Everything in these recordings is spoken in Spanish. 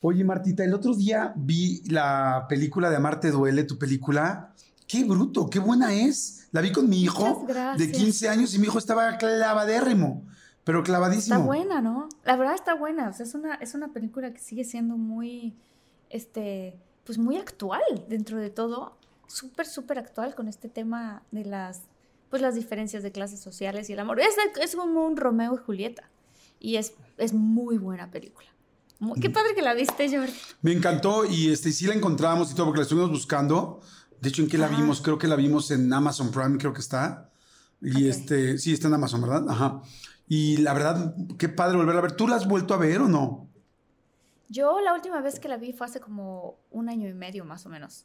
Oye, Martita, el otro día vi la película de Amarte Duele, tu película. Qué bruto, qué buena es. La vi con mi hijo de 15 años y mi hijo estaba clavadérrimo, pero clavadísimo. Está buena, ¿no? La verdad está buena. O sea, es una, es una película que sigue siendo muy, este, pues muy actual dentro de todo. Súper, súper actual con este tema de las, pues las diferencias de clases sociales y el amor. Es, es como un Romeo y Julieta. Y es, es muy buena película qué padre que la viste, Jordi. Me encantó y este, sí la encontramos y todo porque la estuvimos buscando. De hecho, ¿en qué la vimos? Creo que la vimos en Amazon Prime, creo que está. Y este, sí, está en Amazon, ¿verdad? Ajá. Y la verdad, qué padre volverla a ver. ¿Tú la has vuelto a ver o no? Yo la última vez que la vi fue hace como un año y medio más o menos.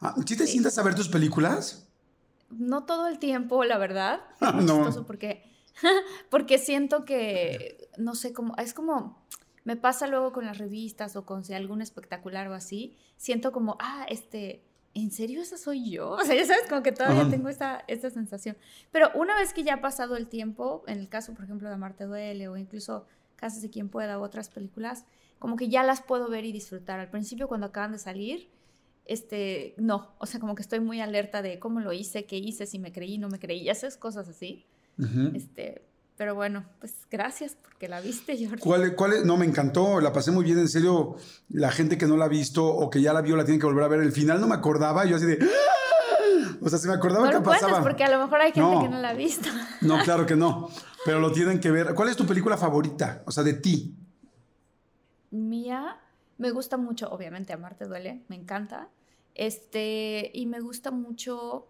Ah, ¿Sí te sientas a ver tus películas? No todo el tiempo, la verdad. No. porque, porque siento que, no sé, cómo, es como, me pasa luego con las revistas o con algún espectacular o así, siento como, ah, este, ¿en serio esa soy yo? O sea, ya sabes, como que todavía tengo esta, esta sensación. Pero una vez que ya ha pasado el tiempo, en el caso, por ejemplo, de Marte Duele o incluso Casas de quien pueda u otras películas, como que ya las puedo ver y disfrutar. Al principio, cuando acaban de salir, este, no, o sea, como que estoy muy alerta de cómo lo hice, qué hice, si me creí, no me creí, ya sabes, cosas así. Este, pero bueno, pues gracias porque la viste, Jordi. ¿Cuál, cuál No, me encantó, la pasé muy bien, en serio. La gente que no la ha visto o que ya la vio la tiene que volver a ver. El final no me acordaba, yo así de... ¡Ah! O sea, si me acordaba no que lo pasaba. porque a lo mejor hay gente que no la ha visto. No, claro que no. Pero lo tienen que ver. ¿Cuál es tu película favorita? O sea, de ti. Mía, me gusta mucho, obviamente, Amarte Duele, me encanta. Este, y me gusta mucho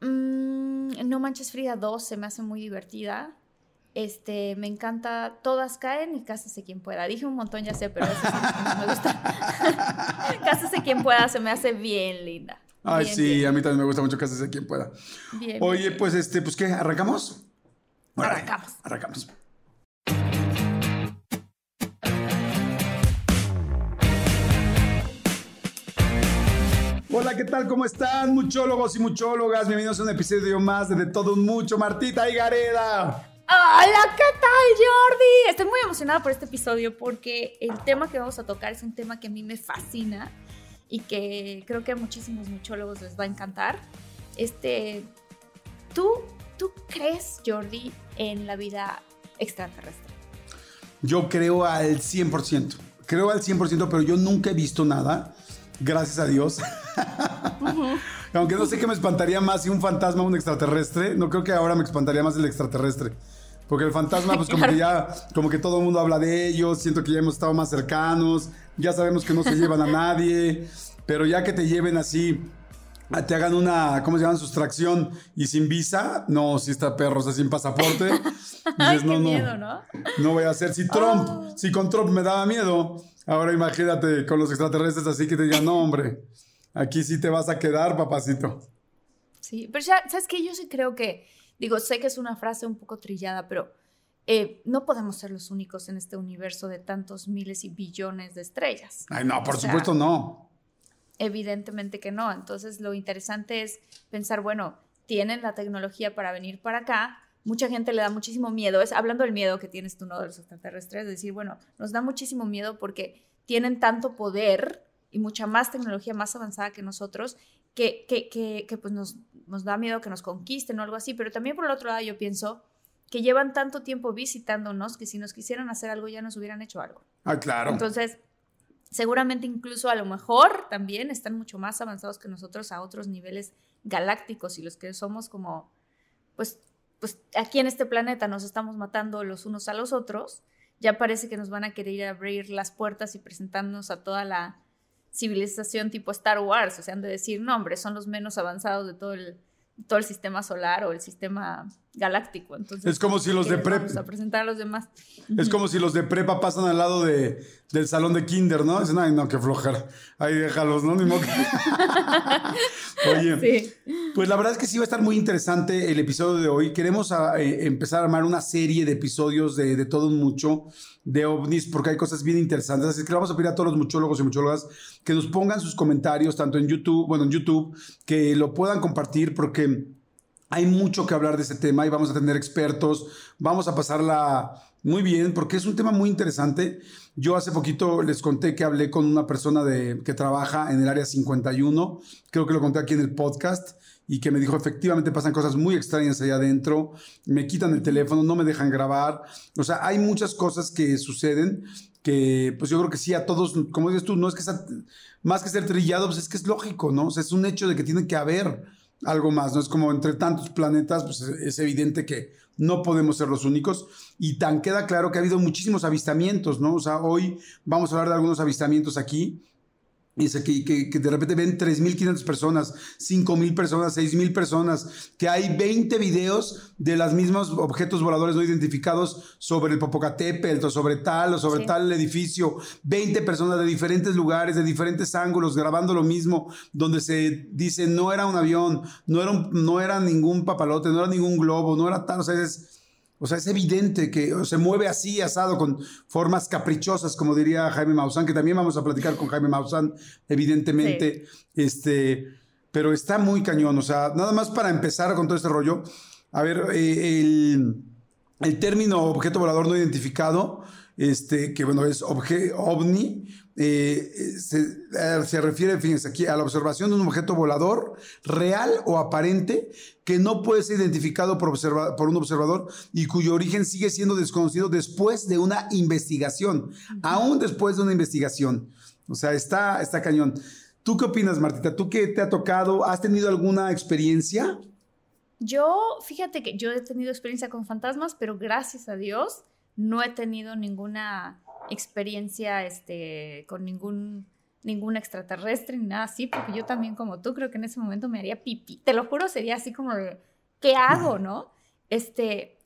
Mm, no Manches Frida 2 se me hace muy divertida. Este, me encanta Todas caen y Cásese quien pueda. Dije un montón, ya sé, pero eso sí, me gusta. Cásese quien pueda se me hace bien linda. Ay, sí, a mí también me gusta mucho Cásese quien pueda. Bien, Oye, pues este, pues qué, ¿arrancamos? arrancamos. Arrancamos. Hola, ¿qué tal? ¿Cómo están, muchólogos y muchólogas? Bienvenidos a un episodio más de De Todo Un Mucho. Martita y Gareda. Hola, ¿qué tal, Jordi? Estoy muy emocionada por este episodio porque el tema que vamos a tocar es un tema que a mí me fascina y que creo que a muchísimos muchólogos les va a encantar. Este, ¿tú, ¿Tú crees, Jordi, en la vida extraterrestre? Yo creo al 100%. Creo al 100%, pero yo nunca he visto nada gracias a Dios. Aunque no sé qué me espantaría más si un fantasma o un extraterrestre. No creo que ahora me espantaría más el extraterrestre. Porque el fantasma, pues como que ya, como que todo el mundo habla de ellos, siento que ya hemos estado más cercanos, ya sabemos que no se llevan a nadie, pero ya que te lleven así, te hagan una, ¿cómo se llama? Sustracción y sin visa, no, si está perro, o sea, sin pasaporte. Dices, no, no, ¿no? No voy a hacer, si Trump, oh. si con Trump me daba miedo, Ahora imagínate con los extraterrestres así que te digan, no, hombre, aquí sí te vas a quedar, papacito. Sí, pero ya, ¿sabes qué? Yo sí creo que, digo, sé que es una frase un poco trillada, pero eh, no podemos ser los únicos en este universo de tantos miles y billones de estrellas. Ay, no, por supuesto no. Evidentemente que no. Entonces, lo interesante es pensar, bueno, tienen la tecnología para venir para acá, mucha gente le da muchísimo miedo, es hablando del miedo que tienes tú, ¿no? De los extraterrestres, decir, bueno, nos da muchísimo miedo porque tienen tanto poder y mucha más tecnología más avanzada que nosotros, que, que, que, pues nos, nos da miedo que nos conquisten o algo así, pero también por el otro lado yo pienso que llevan tanto tiempo visitándonos que si nos quisieran hacer algo ya nos hubieran hecho algo. Ah, claro. Entonces, Seguramente incluso a lo mejor también están mucho más avanzados que nosotros a otros niveles galácticos y los que somos como, pues, pues aquí en este planeta nos estamos matando los unos a los otros, ya parece que nos van a querer abrir las puertas y presentarnos a toda la civilización tipo Star Wars, o sea, han de decir, no, hombre, son los menos avanzados de todo el, todo el sistema solar o el sistema galáctico. Entonces, es como si los de prepa. Vamos a presentar a los demás. Es como si los de prepa pasan al lado de, del salón de kinder, ¿no? Dicen, ay, no, qué flojar. Ahí déjalos, ¿no? Ni modo Oye, pues la verdad es que sí va a estar muy interesante el episodio de hoy. Queremos ah, eh, empezar a armar una serie de episodios de, de todo un mucho de ovnis porque hay cosas bien interesantes. Así que le vamos a pedir a todos los muchólogos y muchólogas que nos pongan sus comentarios, tanto en YouTube, bueno, en YouTube, que lo puedan compartir porque hay mucho que hablar de este tema y vamos a tener expertos, vamos a pasarla muy bien porque es un tema muy interesante. Yo hace poquito les conté que hablé con una persona de, que trabaja en el área 51, creo que lo conté aquí en el podcast y que me dijo, efectivamente pasan cosas muy extrañas allá adentro, me quitan el teléfono, no me dejan grabar, o sea, hay muchas cosas que suceden que pues yo creo que sí a todos, como dices tú, no es que sea, más que ser trillado, pues es que es lógico, ¿no? O sea, es un hecho de que tiene que haber algo más, ¿no? Es como entre tantos planetas, pues es evidente que no podemos ser los únicos y tan queda claro que ha habido muchísimos avistamientos, ¿no? O sea, hoy vamos a hablar de algunos avistamientos aquí Dice que, que, de repente ven 3.500 personas, 5.000 personas, 6.000 personas, que hay 20 videos de los mismos objetos voladores no identificados sobre el Popocatépetl o sobre tal o sobre tal edificio. 20 personas de diferentes lugares, de diferentes ángulos, grabando lo mismo, donde se dice no era un avión, no era, no era ningún papalote, no era ningún globo, no era tal. O sea, es, o sea, es evidente que se mueve así, asado, con formas caprichosas, como diría Jaime Maussan, que también vamos a platicar con Jaime Maussan, evidentemente. Este, pero está muy cañón. O sea, nada más para empezar con todo este rollo. A ver, eh, el, el, término objeto volador no identificado, este, que bueno, es ovni, eh, eh, se, refiere, fíjense aquí, a la observación de un objeto volador real o aparente que no puede ser identificado por, por un observador y cuyo origen sigue siendo desconocido después de una investigación, aún después de una investigación. O sea, está, está cañón. ¿Tú qué opinas, Martita? ¿Tú qué te ha tocado? ¿Has tenido alguna experiencia? Yo, fíjate que yo he tenido experiencia con fantasmas, pero gracias a Dios no he tenido ninguna experiencia este, con ningún, ningún extraterrestre ni nada así, porque yo también como tú creo que en ese momento me haría pipí. Te lo juro, sería así como, ¿qué hago, no? Este,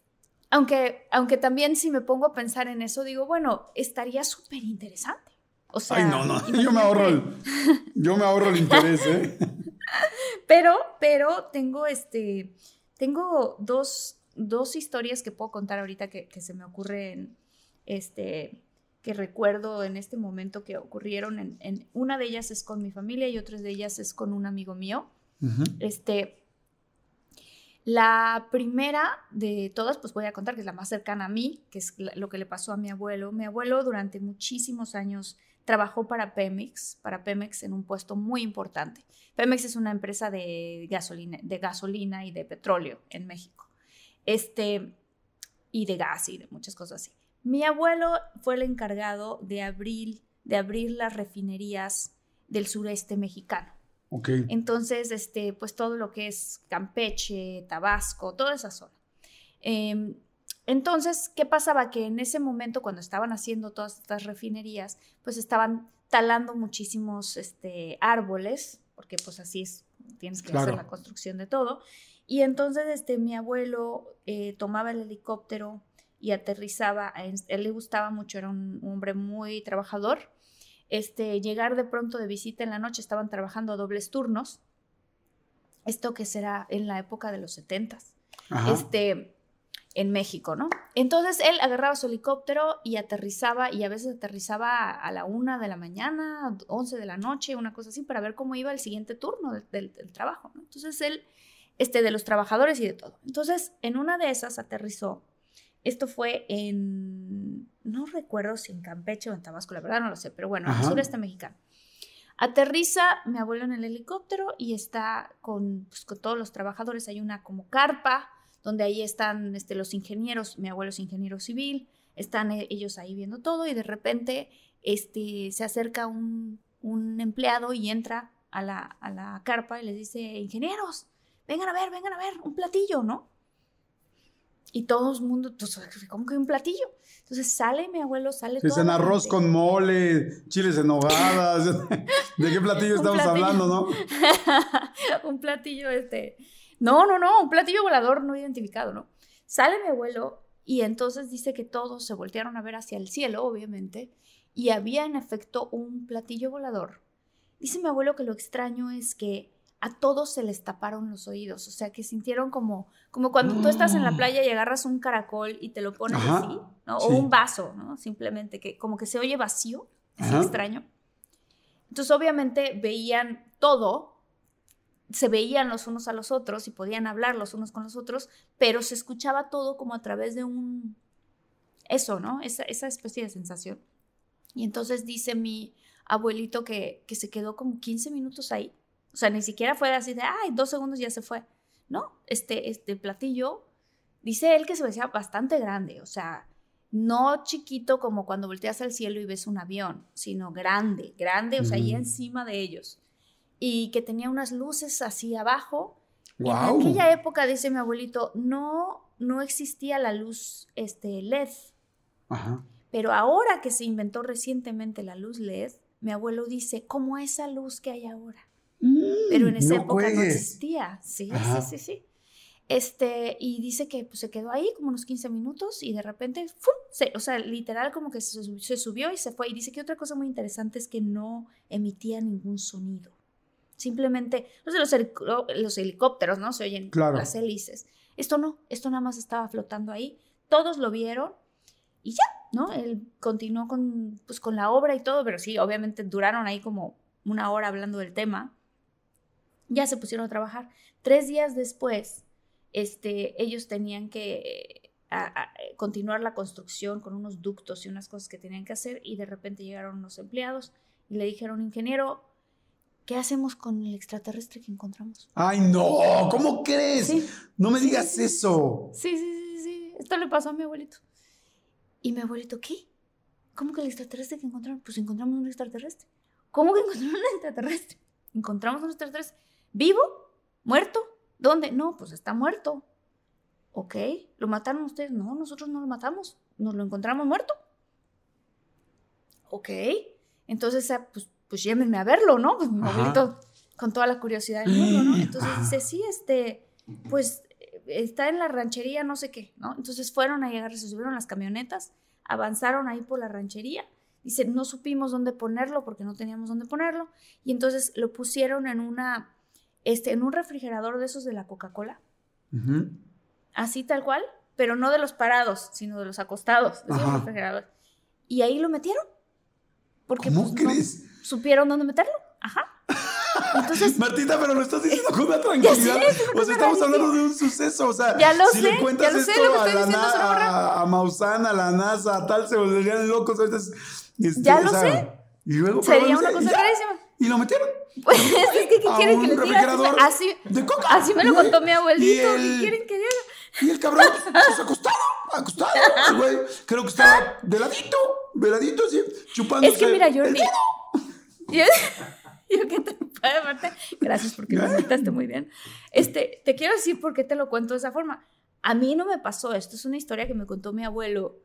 aunque, aunque también si me pongo a pensar en eso, digo, bueno, estaría súper interesante. O sea, Ay, no, no, yo me ahorro el, yo me ahorro el interés, ¿eh? pero, pero tengo este, tengo dos, dos historias que puedo contar ahorita que, que se me ocurren, este, que recuerdo en este momento que ocurrieron. En, una de ellas es con mi familia y otras de ellas es con un amigo mío. Este, la primera de todas, pues voy a contar que es la más cercana a mí, que es lo que le pasó a mi abuelo. Mi abuelo durante muchísimos años trabajó para Pemex, para Pemex en un puesto muy importante. Pemex es una empresa de gasolina, de gasolina y de petróleo en México. Este, y de gas y de muchas cosas así. Mi abuelo fue el encargado de abrir, de abrir las refinerías del sureste mexicano. Okay. Entonces, este, pues todo lo que es Campeche, Tabasco, toda esa zona. Em, entonces, ¿qué pasaba? Que en ese momento, cuando estaban haciendo todas estas refinerías, pues estaban talando muchísimos este, árboles, porque pues así es, tienes que hacer la construcción de todo. Y entonces, este, mi abuelo eh, tomaba el helicóptero y aterrizaba. A él le gustaba mucho, era un, hombre muy trabajador. Este, llegar de pronto de visita en la noche, estaban trabajando a dobles turnos. Esto que será en la época de los setentas. Este, en México, ¿no? Entonces él agarraba su helicóptero y aterrizaba, y a veces aterrizaba a la una de la mañana, once de la noche, una cosa así, para ver cómo iba el siguiente turno del, del trabajo, ¿no? Entonces él, este, de los trabajadores y de todo. Entonces, en una de esas aterrizó esto fue en, no recuerdo si en Campeche o en Tabasco, la verdad no lo sé, pero bueno, en el sureste mexicano. Aterriza mi abuelo en el helicóptero y está con, pues, con, todos los trabajadores. Hay una como carpa donde ahí están este, los ingenieros, mi abuelo es ingeniero civil, están e, ellos ahí viendo todo y de repente este, se acerca un, empleado y entra a la, a la carpa y les dice, ingenieros, vengan a ver, vengan a ver, un platillo, ¿no? Y todo el mundo, pues, ¿cómo que un platillo? Entonces sale mi abuelo, sale todo. en arroz con mole, chiles en hogadas. ¿De qué platillo estamos hablando, no? un platillo, este. No, no, no, un platillo volador no identificado, ¿no? Sale mi abuelo y entonces dice que todos se voltearon a ver hacia el cielo, obviamente, y había en efecto un platillo volador. Dice mi abuelo que lo extraño es que a todos se les taparon los oídos, o sea, que sintieron como, como cuando tú estás en la mm. playa y agarras un caracol y te lo pones así, ¿no? O un vaso, ¿no? Simplemente que como que se oye vacío, es extraño. Entonces, obviamente veían todo, se veían los unos a los otros y podían hablar los unos con los otros, pero se escuchaba todo como a través de un... Eso, ¿no? Esa, esa especie de sensación. Y entonces dice mi abuelito que, que se quedó como 15 minutos ahí sea, ni siquiera fue así de, ay, dos segundos ya se fue. No, este, este platillo, dice él que se veía bastante grande, o sea, no chiquito como cuando volteas al cielo y ves un avión, sino grande, grande, o sea, ahí encima de ellos. Y que tenía unas luces así abajo. en aquella época, dice mi abuelito, no, no existía la luz este, LED. Ajá. Pero ahora que se inventó recientemente la luz LED, mi abuelo dice, como esa luz que hay ahora. Pero en esa época no existía. Sí, sí, sí, sí. Este, y dice que pues, se quedó ahí como unos 15 minutos y de repente, Se, o sea, literal como que se, subió y se fue. Y dice que otra cosa muy interesante es que no emitía ningún sonido. Simplemente, no sé, los, helicópteros, ¿no? Se oyen las hélices. Esto no, esto nada más estaba flotando ahí. Todos lo vieron y ya, ¿no? Él continuó con, pues, con la obra y todo, pero sí, obviamente duraron ahí como una hora hablando del tema ya se pusieron a trabajar. Tres días después, este, ellos tenían que continuar la construcción con unos ductos y unas cosas que tenían que hacer y de repente llegaron unos empleados y le dijeron, ingeniero, ¿qué hacemos con el extraterrestre que encontramos? Ay, no, ¿cómo crees? No me digas eso. Sí, sí, sí, sí, esto le pasó a mi abuelito. Y mi abuelito, ¿qué? ¿Cómo que el extraterrestre que encontraron? Pues encontramos un extraterrestre. ¿Cómo que encontraron un extraterrestre? Encontramos un extraterrestre. ¿Vivo? ¿Muerto? ¿Dónde? No, pues está muerto. Ok, ¿lo mataron ustedes? No, nosotros no lo matamos, nos lo encontramos muerto. Ok, entonces, ah, pues, pues llévenme a verlo, ¿no? Pues mi abuelito con toda la curiosidad del mundo, ¿no? Entonces dice, sí, este, pues está en la ranchería, no sé qué, ¿no? Entonces fueron a llegar, se subieron las camionetas, avanzaron ahí por la ranchería. Dice, no supimos dónde ponerlo porque no teníamos dónde ponerlo. Y entonces lo pusieron en una este, en un refrigerador de esos de la Coca-Cola. Así tal cual, pero no de los parados, sino de los acostados, de esos refrigeradores. Y ahí lo metieron. Porque ¿Cómo pues, crees? supieron dónde meterlo. Ajá. Entonces, Martita, pero lo estás diciendo con una tranquilidad. o sea, estamos hablando de un suceso. O sea, ya lo si sé, le cuentas esto a, la a, a Maussan, a la NASA, a tal, se volverían locos. Este, ya lo sé. Y luego, Sería una cosa rarísima. Y lo metieron. Pues es que, ¿qué quieren que le diga? Así, de coca. así me lo contó mi abuelito. ¿Qué quieren que diga? Y el cabrón, pues acostado, acostado, güey. Creo que estaba de ladito, de ladito, así, chupando. Es que mira, Jordi. Yo, yo que te parte. Gracias porque me invitaste muy bien. Este, te quiero decir por qué te lo cuento de esa forma. A mí no me pasó esto, es una historia que me contó mi abuelo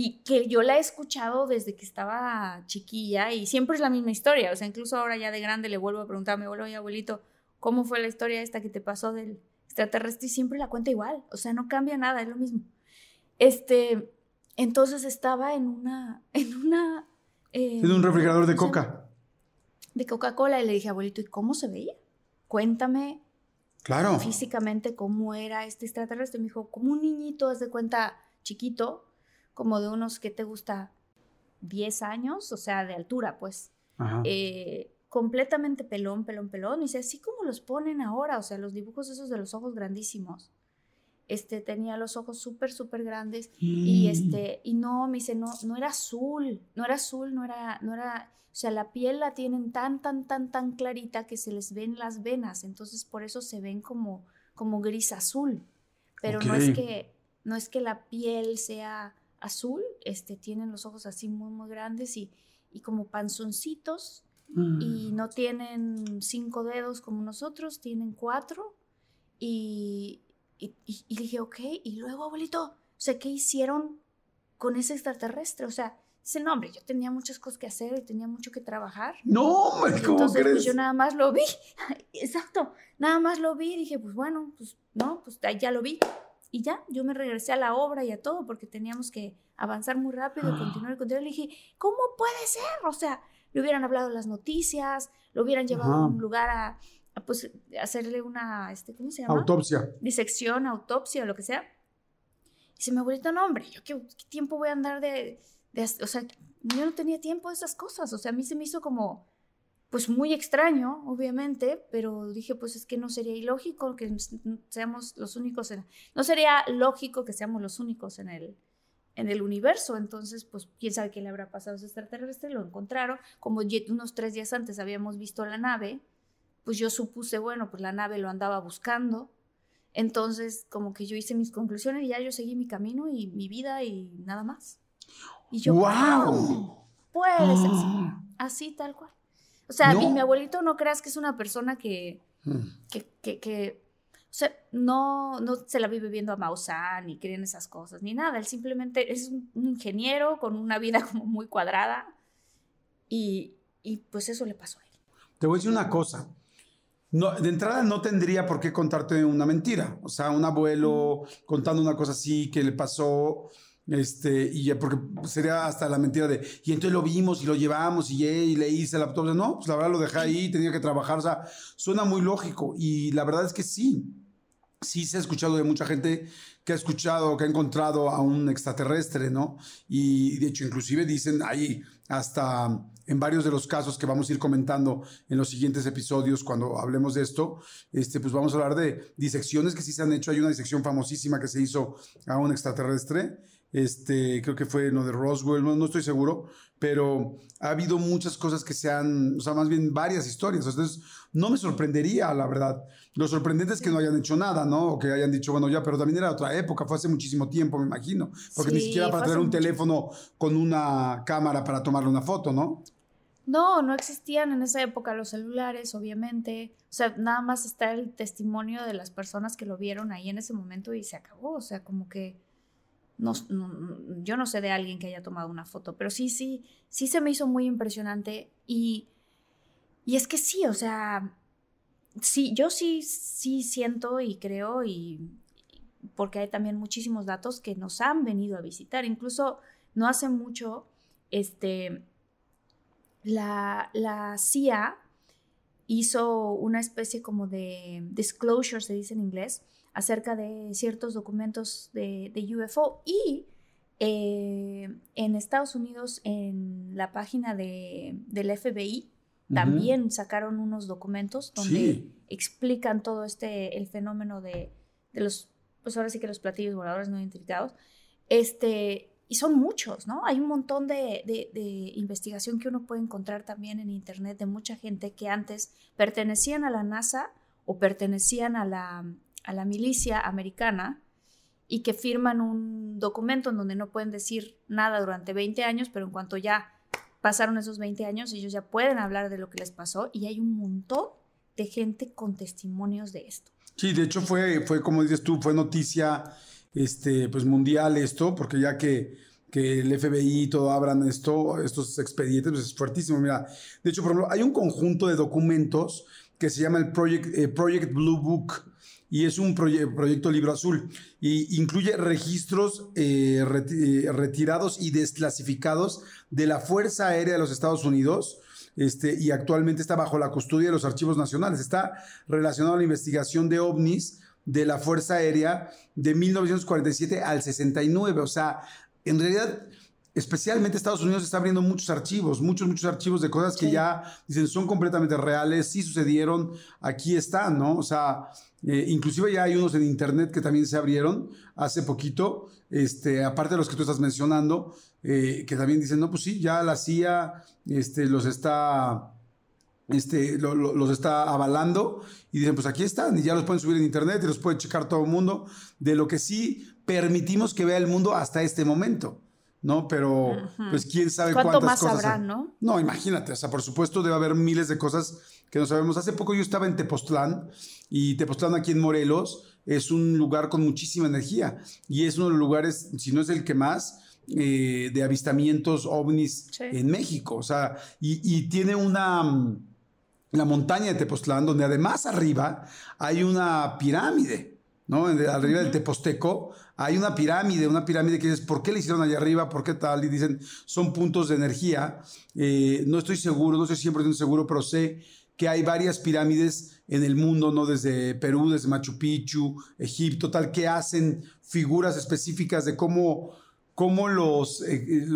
y que yo la he escuchado desde que estaba chiquilla y siempre es la misma historia. O sea, incluso ahora ya de grande le vuelvo a preguntar a mi abuelo y abuelito, ¿cómo fue la historia esta que te pasó del extraterrestre? Y siempre la cuenta igual. O sea, no cambia nada, es lo mismo. Este, entonces estaba en una, en una... Eh, en un refrigerador de coca. De Coca-Cola y le dije, abuelito, ¿y cómo se veía? Cuéntame claro. físicamente cómo era este extraterrestre. Me dijo, como un niñito, haz de cuenta, chiquito, como de unos que te gusta 10 años, o sea, de altura, pues. Eh, completamente pelón, pelón, pelón. Y dice, así como los ponen ahora, o sea, los dibujos esos de los ojos grandísimos. Este, tenía los ojos súper, súper grandes. Y mm. este, y no, me dice, no, no era azul, no era azul, no era, no era, o sea, la piel la tienen tan, tan, tan, tan clarita que se les ven las venas. Entonces, por eso se ven como, como gris azul. Pero no es que, no es que la piel sea azul, este, tienen los ojos así muy, muy grandes y, y como panzoncitos Mm. y no tienen cinco dedos como nosotros, tienen cuatro. Y, y, y- dije, ok, y luego, abuelito, o sea, ¿qué hicieron con ese extraterrestre? O sea, ese nombre, yo tenía muchas cosas que hacer y tenía mucho que trabajar. No, hombre, ¿cómo Entonces, crees? pues yo nada más lo vi. Exacto. Nada más lo vi y dije, pues bueno, pues no, pues ya lo vi. Y ya, yo me regresé a la obra y a todo porque teníamos que avanzar muy rápido, Ah. continuar y continuar. Le dije, ¿cómo puede ser? O sea, le hubieran hablado las noticias, lo hubieran llevado Ajá. a un lugar a, a, pues, hacerle una, este, ¿cómo se llama? Autopsia. disección, autopsia o lo que sea. Y dice mi abuelita, no, hombre, yo qué, qué tiempo voy a andar de, de o sea, yo no tenía tiempo de esas cosas, o sea, a mí se me hizo como, pues muy extraño, obviamente, pero dije, pues es que no sería ilógico que seamos los únicos en, no sería lógico que seamos los únicos en el, en el universo, entonces, pues, quién sabe qué le habrá pasado a ese extraterrestre, lo encontraron, como unos tres días antes habíamos visto la nave, pues yo supuse, bueno, pues la nave lo andaba buscando, entonces, como que yo hice mis conclusiones y ya yo seguí mi camino y mi vida y nada más. Y yo, ¡Wow! Puede ser así, Ah. así tal cual. O sea, No. y mi abuelito no creas que es una persona que, Mm. que, que, que- o sea, no, no se la vive viendo a Maussan ni cree en esas cosas, ni nada. Él simplemente es un, un ingeniero con una vida como muy cuadrada y, y pues eso le pasó a él. Te voy a decir una cosa. No, de entrada no tendría por qué contarte una mentira. O sea, un abuelo contando una cosa así que le pasó, este, y porque sería hasta la mentira de, y entonces lo vimos y lo llevamos y, eh, y le hice la autopsia. No, pues la verdad lo dejé ahí, tenía que trabajar. O sea, suena muy lógico. Y la verdad es que sí. Sí se ha escuchado de mucha gente que ha escuchado, que ha encontrado a un extraterrestre, ¿no? Y de hecho, inclusive dicen ahí, hasta en varios de los casos que vamos a ir comentando en los siguientes episodios cuando hablemos de esto, este, pues vamos a hablar de disecciones que sí se han hecho. Hay una disección famosísima que se hizo a un extraterrestre. Este, creo que fue lo de Roswell, no, no estoy seguro, pero ha habido muchas cosas que se han, o sea, más bien varias historias. Entonces, no me sorprendería, la verdad. Lo sorprendente es que no hayan hecho nada, ¿no? O que hayan dicho, bueno, ya, pero también era otra época, fue hace muchísimo tiempo, me imagino. Porque ni siquiera para tener un mucho teléfono con una cámara para tomarle una foto, ¿no? No, no existían en esa época los celulares, obviamente. O sea, nada más está el testimonio de las personas que lo vieron ahí en ese momento y se acabó. O sea, como que no, yo no sé de alguien que haya tomado una foto, pero sí, sí, sí se me hizo muy impresionante y, y es que sí, o sea, sí, yo sí, sí siento y creo y porque hay también muchísimos datos que nos han venido a visitar. Incluso no hace mucho, este, la, la CIA hizo una especie como de disclosure, se dice en inglés, acerca de ciertos documentos de, de UFO y eh, en Estados Unidos, en la página de, del FBI, también sacaron unos documentos donde Sí. explican todo este, el fenómeno de, de los, pues ahora sí que los platillos voladores no identificados. Este, y son muchos, ¿no? Hay un montón de, de- de investigación que uno puede encontrar también en Internet de mucha gente que antes pertenecían a la NASA o pertenecían a la, a la milicia americana y que firman un documento en donde no pueden decir nada durante 20 años, pero en cuanto ya pasaron esos 20 años, ellos ya pueden hablar de lo que les pasó y hay un montón de gente con testimonios de esto. Sí, de hecho fue, fue como dices tú, fue noticia este, pues mundial esto, porque ya que, que el FBI y todo abran esto, estos expedientes, pues es fuertísimo. Mira, de hecho, por ejemplo, hay un conjunto de documentos que se llama el Project, eh, Project Blue Book y es un proye- proyecto libro azul y incluye registros eh, eh, retirados y desclasificados de la Fuerza Aérea de los Estados Unidos este, y actualmente está bajo la custodia de los archivos nacionales. Está relacionado a la investigación de ovnis de la Fuerza Aérea de 1947 al 69. O sea, en realidad, especialmente Estados Unidos está abriendo muchos archivos, muchos, muchos archivos de cosas que ya dicen son completamente reales, sí sucedieron, aquí están, ¿no? O sea, eh, inclusive ya hay unos en internet que también se abrieron hace poquito, este, aparte de los que tú estás mencionando, eh, que también dicen, no, pues sí, ya la CIA este, los está este, lo- lo- los está avalando y dicen, pues aquí están y ya los pueden subir en internet y los puede checar todo el mundo de lo que sí permitimos que vea el mundo hasta este momento. ¿No? Pero, pues, quién sabe ¿Cuánto cuántas más cosas. habrá, ¿no? No, imagínate, o sea, por supuesto debe haber miles de cosas que no sabemos. Hace poco yo estaba en Tepoztlán y Tepoztlán aquí en Morelos es un lugar con muchísima energía y es uno de los lugares, si no es el que más, eh, de avistamientos ovnis en México. O sea, y, y tiene una mm, la montaña de Tepoztlán, donde además arriba hay una pirámide. Arriba del Teposteco hay una pirámide, una pirámide que dices, ¿por qué le hicieron allá arriba? ¿Por qué tal? Y dicen, son puntos de energía. Eh, no estoy seguro, no estoy 100% seguro, pero sé que hay varias pirámides en el mundo, ¿no? Desde Perú, desde Machu Picchu, Egipto, tal, que hacen figuras específicas de cómo, cómo los, eh,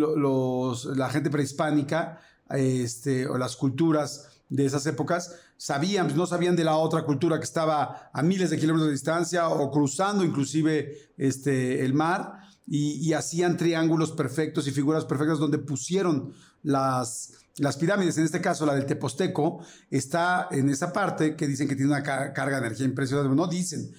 la gente prehispánica este, o las culturas de esas épocas sabían, pues, no sabían de la otra cultura que estaba a miles de kilómetros de distancia o cruzando inclusive este, el mar y, hacían triángulos perfectos y figuras perfectas donde pusieron las, las pirámides, en este caso la del Teposteco, está en esa parte que dicen que tiene una carga de energía impresionante. No dicen,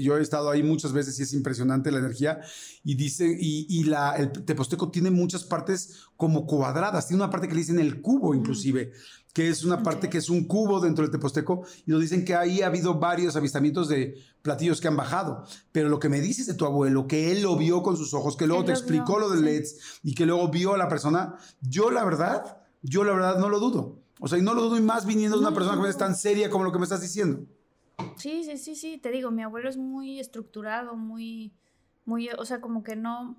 yo he estado ahí muchas veces y es impresionante la energía. Y dice, y, la, el Teposteco tiene muchas partes como cuadradas, tiene una parte que le dicen el cubo inclusive que es una parte que es un cubo dentro del Teposteco, y nos dicen que ahí ha habido varios avistamientos de platillos que han bajado. Pero lo que me dices de tu abuelo, que él lo vio con sus ojos, que luego te explicó lo de LEDs y que luego vio a la persona, yo la verdad, yo la verdad no lo dudo. O sea, y no lo dudo y más viniendo de una persona que es tan seria como lo que me estás diciendo. Sí, sí, sí, sí, te digo, mi abuelo es muy estructurado, muy, muy, o sea, como que no,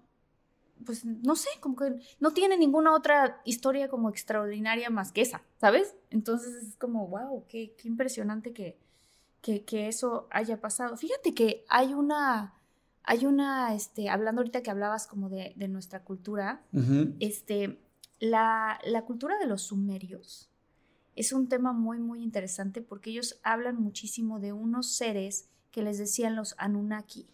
pues no sé, como que no tiene ninguna otra historia como extraordinaria más que esa, ¿sabes? Entonces es como, wow, qué, qué impresionante que, que, eso haya pasado. Fíjate que hay una, hay una, este, hablando ahorita que hablabas como de, nuestra cultura, este, la, la cultura de los sumerios es un tema muy, muy interesante porque ellos hablan muchísimo de unos seres que les decían los Anunnaki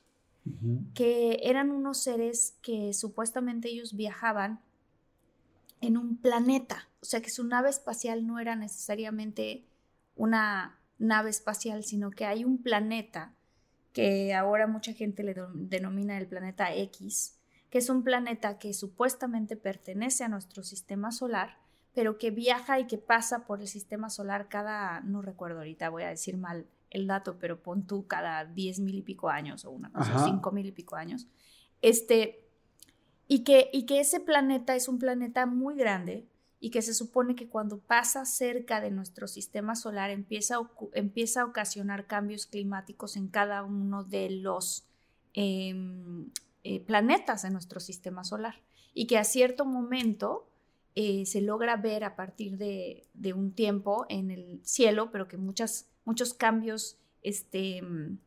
que eran unos seres que supuestamente ellos viajaban en un planeta, o sea que su nave espacial no era necesariamente una nave espacial, sino que hay un planeta que ahora mucha gente le denomina el planeta X, que es un planeta que supuestamente pertenece a nuestro sistema solar, pero que viaja y que pasa por el sistema solar cada, no recuerdo ahorita, voy a decir mal el dato, pero pon tú cada diez mil y pico años o una cosa, cinco mil y pico años. Este, y que, y que ese planeta es un planeta muy grande y que se supone que cuando pasa cerca de nuestro sistema solar empieza a, empieza a ocasionar cambios climáticos en cada uno de los em, eh, planetas de nuestro sistema solar y que a cierto momento eh, se logra ver a partir de, de, un tiempo en el cielo, pero que muchas muchos cambios este, mm,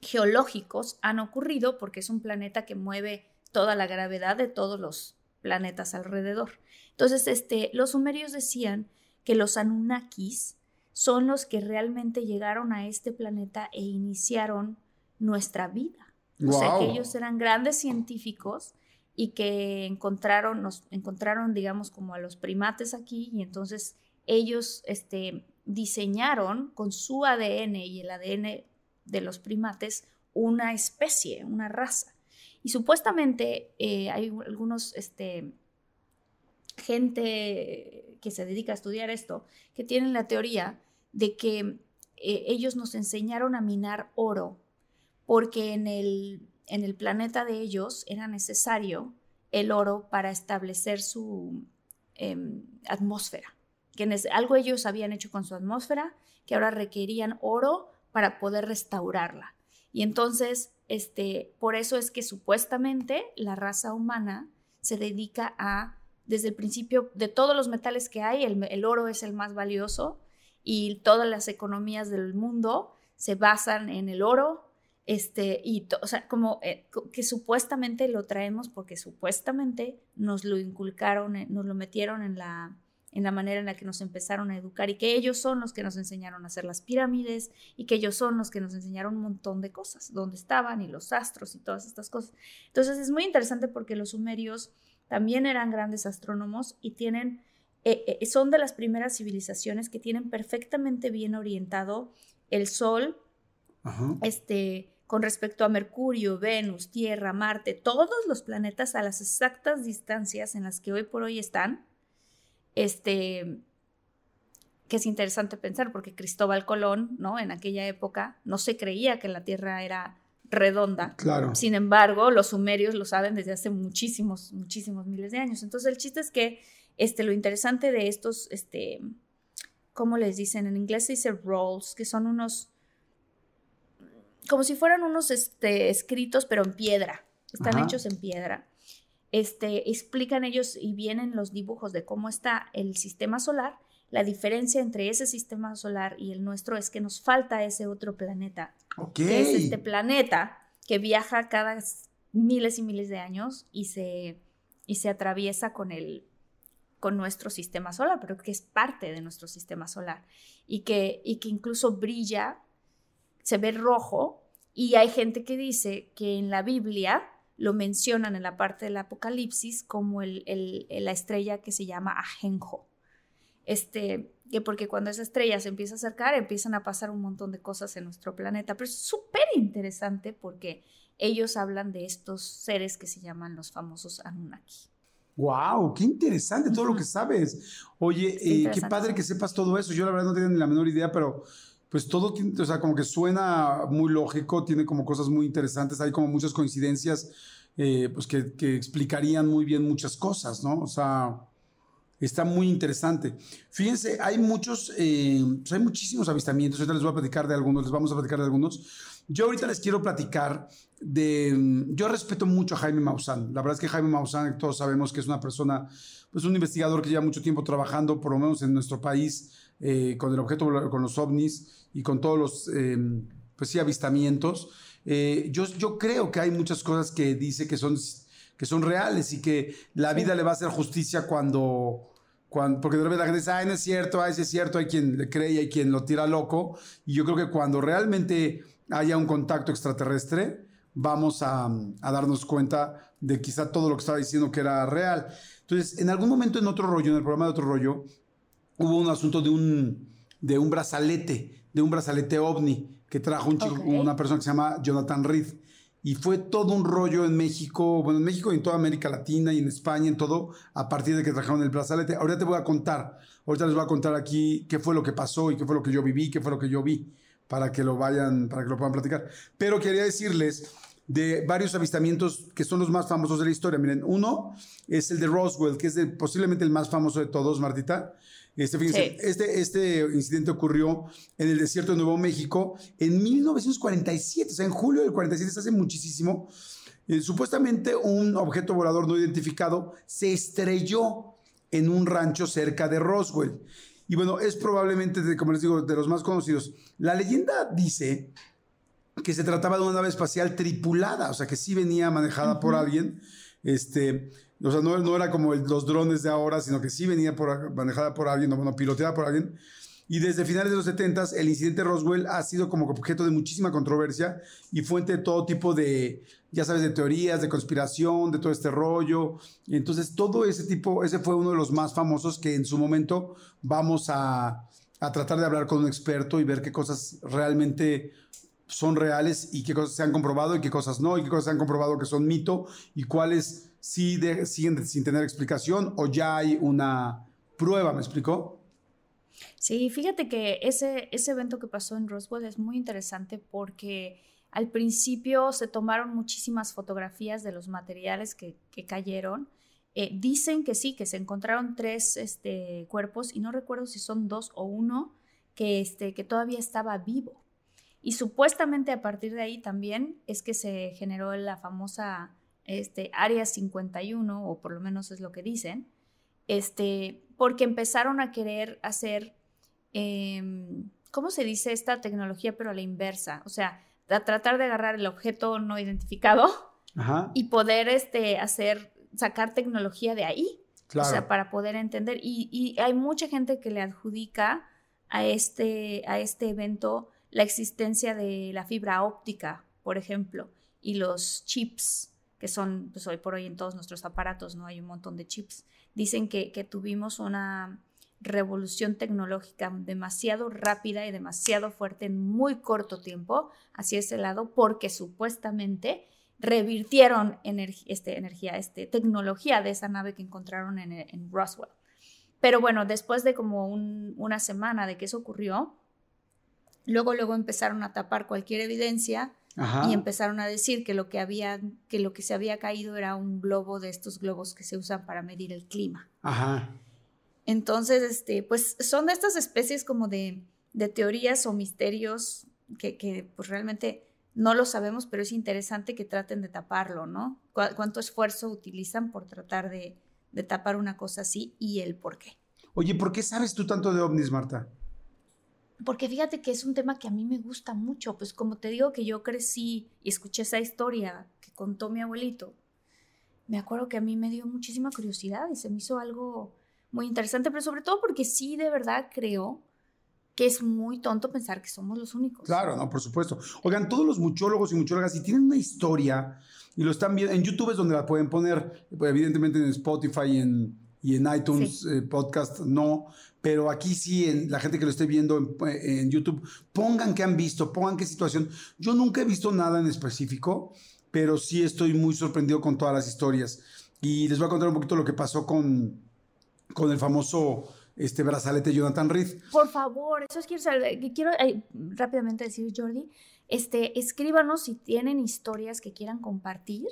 geológicos han ocurrido porque es un planeta que mueve toda la gravedad de todos los planetas alrededor. Entonces, este, los sumerios decían que los Anunnakis son los que realmente llegaron a este planeta e iniciaron nuestra vida. O sea, que ellos eran grandes científicos y que encontraron, nos encontraron, digamos, como a los primates aquí y entonces ellos este, diseñaron con su ADN y el ADN de los primates una especie, una raza. Y supuestamente eh, hay algunos, este, gente que se dedica a estudiar esto, que tienen la teoría de que eh, ellos nos enseñaron a minar oro porque en el, en el planeta de ellos era necesario el oro para establecer su em, atmósfera que algo ellos habían hecho con su atmósfera, que ahora requerían oro para poder restaurarla. Y entonces, este, por eso es que supuestamente la raza humana se dedica a, desde el principio, de todos los metales que hay, el, oro es el más valioso y todas las economías del mundo se basan en el oro, este, y o sea, como eh, que supuestamente lo traemos porque supuestamente nos lo inculcaron, eh, nos lo metieron en la, en la manera en la que nos empezaron a educar y que ellos son los que nos enseñaron a hacer las pirámides y que ellos son los que nos enseñaron un montón de cosas, dónde estaban y los astros y todas estas cosas. Entonces es muy interesante porque los sumerios también eran grandes astrónomos y tienen, eh, eh, son de las primeras civilizaciones que tienen perfectamente bien orientado el sol, este con respecto a Mercurio, Venus, Tierra, Marte, todos los planetas a las exactas distancias en las que hoy por hoy están, este, que es interesante pensar porque Cristóbal Colón, ¿no? En aquella época no se creía que la Tierra era redonda. Claro. Sin embargo, los sumerios lo saben desde hace muchísimos, muchísimos miles de años. Entonces, el chiste es que este, lo interesante de estos, este, ¿cómo les dicen? En inglés se dice rolls, que son unos, como si fueran unos este, escritos, pero en piedra. Están hechos en piedra. Este, explican ellos y vienen los dibujos de cómo está el sistema solar la diferencia entre ese sistema solar y el nuestro es que nos falta ese otro planeta. Que es este planeta que viaja cada miles y miles de años y se, y se atraviesa con el con nuestro sistema solar, pero que es parte de nuestro sistema solar y que, y que incluso brilla, se ve rojo y hay gente que dice que en la Biblia lo mencionan en la parte del Apocalipsis como el, la estrella que se llama Ajenjo este, que porque cuando esa estrella se empieza a acercar, empiezan a pasar un montón de cosas en nuestro planeta. Pero es súper interesante porque ellos hablan de estos seres que se llaman los famosos Anunnaki. ¡Wow! ¡Qué interesante todo lo que sabes! Oye, eh, qué padre que sepas todo eso. Yo la verdad no tenía ni la menor idea, pero pues todo, o sea, como que suena muy lógico, tiene como cosas muy interesantes, hay como muchas coincidencias, eh, pues que, explicarían muy bien muchas cosas, ¿no? O sea, Está muy interesante. Fíjense, hay muchos, eh, pues hay muchísimos avistamientos. Ahorita les voy a platicar de algunos, les vamos a platicar de algunos. Yo ahorita les quiero platicar de. Mm, yo respeto mucho a Jaime Maussan. La verdad es que Jaime Maussan, todos sabemos que es una persona, pues un investigador que lleva mucho tiempo trabajando, por lo menos en nuestro país, eh, con el objeto, con los ovnis y con todos los, em, pues sí, avistamientos. Eh, yo, yo creo que hay muchas cosas que dice que son que son reales y que la vida le va a hacer justicia cuando, porque de repente la gente dice, ay, no es cierto, ay, sí es cierto, hay quien le cree y hay quien lo tira loco. Y yo creo que cuando realmente haya un contacto extraterrestre, vamos a, darnos cuenta de quizá todo lo que estaba diciendo que era real. Entonces, en algún momento en otro rollo, en el programa de otro rollo, hubo un asunto de un, de un brazalete, de un brazalete ovni que trajo un chico, una persona que se llama Jonathan Reed. Y fue todo un rollo en México, bueno, en México y en toda América Latina y en España, en todo, a partir de que trajeron el brazalete. Ahorita te voy a contar, ahorita les voy a contar aquí qué fue lo que pasó y qué fue lo que yo viví, qué fue lo que yo vi, para que lo vayan, para que lo puedan platicar. Pero quería decirles de varios avistamientos que son los más famosos de la historia. Miren, uno es el de Roswell, que es posiblemente el más famoso de todos, Martita. Este, este, este, incidente ocurrió en el desierto de Nuevo México en 1947, o sea, en julio del 47, hace muchísimo. Eh, supuestamente un objeto volador no identificado se estrelló en un rancho cerca de Roswell. Y bueno, es probablemente, como les digo, de los más conocidos. La leyenda dice que se trataba de una nave espacial tripulada, o sea, que sí venía manejada por alguien. Este, o sea, no, era como los drones de ahora, sino que sí venía por, manejada por alguien, o bueno, piloteada por alguien. Y desde finales de los 70 el incidente Roswell ha sido como objeto de muchísima controversia y fuente de todo tipo de, ya sabes, de teorías, de conspiración, de todo este rollo. Y entonces todo ese tipo, ese fue uno de los más famosos que en su momento vamos a, a tratar de hablar con un experto y ver qué cosas realmente son reales y qué cosas se han comprobado y qué cosas no, y qué cosas se han comprobado que son mito y cuáles si siguen sin tener explicación o ya hay una prueba, ¿me explicó? Sí, fíjate que ese, ese evento que pasó en Roswell es muy interesante porque al principio se tomaron muchísimas fotografías de los materiales que, cayeron. Eh, dicen que sí, que se encontraron tres este, cuerpos y no recuerdo si son dos o uno que, este, que todavía estaba vivo. Y supuestamente a partir de ahí también es que se generó la famosa este, Área 51, o por lo menos es lo que dicen, este, porque empezaron a querer hacer, em, ¿cómo se dice esta tecnología, pero a la inversa? O sea, a tratar de agarrar el objeto no identificado y poder este, hacer, sacar tecnología de ahí. O sea, para poder entender. Y, y, hay mucha gente que le adjudica a este, a este evento la existencia de la fibra óptica, por ejemplo, y los chips que son pues hoy por hoy en todos nuestros aparatos, ¿no? Hay un montón de chips. Dicen que, tuvimos una, revolución tecnológica demasiado rápida y demasiado fuerte en muy corto tiempo hacia ese lado porque supuestamente revirtieron este, energía, este, tecnología de esa nave que encontraron en, Roswell. Pero bueno, después de como una semana de que eso ocurrió, luego, luego empezaron a tapar cualquier evidencia y empezaron a decir que lo que, había, que lo que se había caído era un globo de estos globos que se usan para medir el clima. Ajá. Entonces, este, pues son de estas especies como de, de teorías o misterios que, que pues realmente no lo sabemos, pero es interesante que traten de taparlo, ¿no? ¿Cuánto esfuerzo utilizan por tratar de, tapar una cosa así y el por qué? Oye, ¿por qué sabes tú tanto de ovnis, Marta? Porque fíjate que es un tema que a mí me gusta mucho, pues como te digo que yo crecí y escuché esa historia que contó mi abuelito, me acuerdo que a mí me dio muchísima curiosidad y se me hizo algo muy interesante, pero sobre todo porque sí de verdad creo que es muy tonto pensar que somos los únicos. Claro, no, por supuesto. Oigan, todos los muchólogos y muchólogas, si tienen una historia y lo están viendo, en YouTube es donde la pueden poner, evidentemente en Spotify en, y en iTunes eh, Podcast no, pero aquí sí, en la gente que lo esté viendo en, YouTube, pongan qué han visto, pongan qué situación. Yo nunca he visto nada en específico, pero sí estoy muy sorprendido con todas las historias. Y les voy a contar un poquito lo que pasó con, con el famoso este brazalete Jonathan Reed. Por favor, eso es quiero saber, quiero eh, rápidamente decir, Jordi, este, escríbanos si tienen historias que quieran compartir,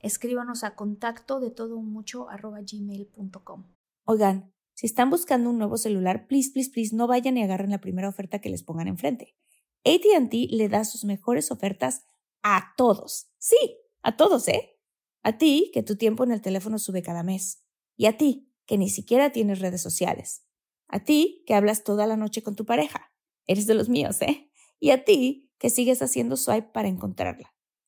escríbanos a contacto de todo mucho gmail.com. Oigan, si están buscando un nuevo celular, please, please, please, no vayan y agarren la primera oferta que les pongan enfrente. ATT le da sus mejores ofertas a todos. Sí, a todos, ¿eh? A ti, que tu tiempo en el teléfono sube cada mes. Y a ti, que ni siquiera tienes redes sociales. A ti, que hablas toda la noche con tu pareja. Eres de los míos, ¿eh? Y a ti, que sigues haciendo swipe para encontrarla.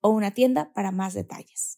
o una tienda para más detalles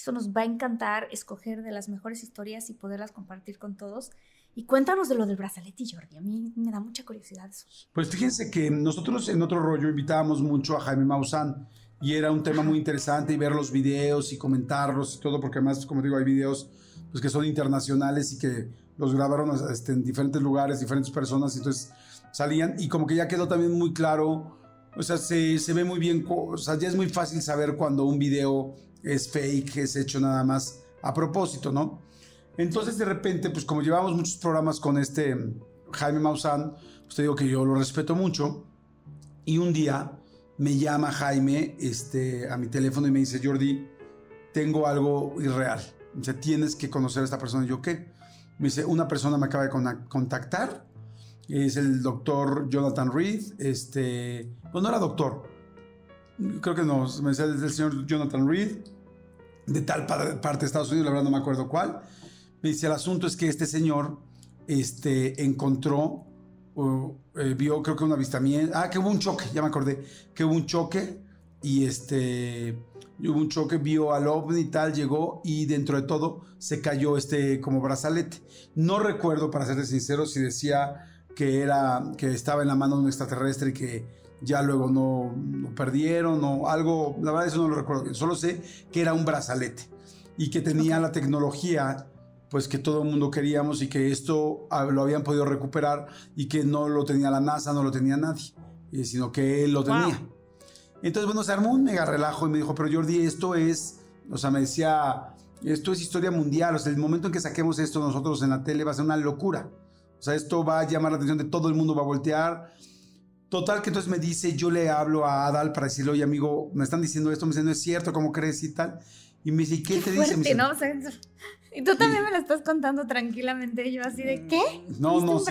Eso nos va a encantar escoger de las mejores historias y poderlas compartir con todos. Y cuéntanos de lo del brazalete, Jordi. A mí me da mucha curiosidad eso. Pues fíjense que nosotros en otro rollo invitábamos mucho a Jaime Maussan y era un tema muy interesante y ver los videos y comentarlos y todo, porque además, como digo, hay videos pues, que son internacionales y que los grabaron este, en diferentes lugares, diferentes personas, y entonces salían y como que ya quedó también muy claro, o sea, se, se ve muy bien, o sea, ya es muy fácil saber cuando un video es fake, es hecho nada más a propósito, ¿no? Entonces de repente, pues como llevamos muchos programas con este Jaime Maussan, pues te digo que yo lo respeto mucho, y un día me llama Jaime este, a mi teléfono y me dice, Jordi, tengo algo irreal, o sea, tienes que conocer a esta persona. Y yo, ¿qué? Me dice, una persona me acaba de contactar, es el doctor Jonathan Reed, este, pues no era doctor, creo que no, me decía el señor Jonathan Reed, de tal parte de Estados Unidos, la verdad no me acuerdo cuál. Me dice, el asunto es que este señor este, encontró, eh, vio creo que un avistamiento, ah, que hubo un choque, ya me acordé, que hubo un choque y este, hubo un choque, vio al ovni y tal, llegó y dentro de todo se cayó este como brazalete. No recuerdo, para ser sincero, si decía que era, que estaba en la mano de un extraterrestre y que ya luego no, perdieron o algo, la verdad eso no lo recuerdo bien, solo sé que era un brazalete y que tenía la tecnología pues que todo el mundo queríamos y que esto ah, lo habían podido recuperar y que no lo tenía la NASA, no lo tenía nadie, eh, sino que él lo tenía. Entonces, bueno, se armó un mega relajo y me dijo, pero Jordi, esto es, o sea, me decía, Esto es historia mundial. O sea, el momento en que saquemos esto nosotros en la tele va a ser una locura. O sea, esto va a llamar la atención de todo el mundo, va a voltear. Total, que entonces me dice, yo le hablo a Adal para decirle, oye, amigo, me están diciendo esto, me dice, no es cierto, ¿cómo crees y tal? Y me dice, ¿qué, te dice? dice? ¿no? y tú también me lo estás contando tranquilamente, yo así de, ¿qué? No, no, sí,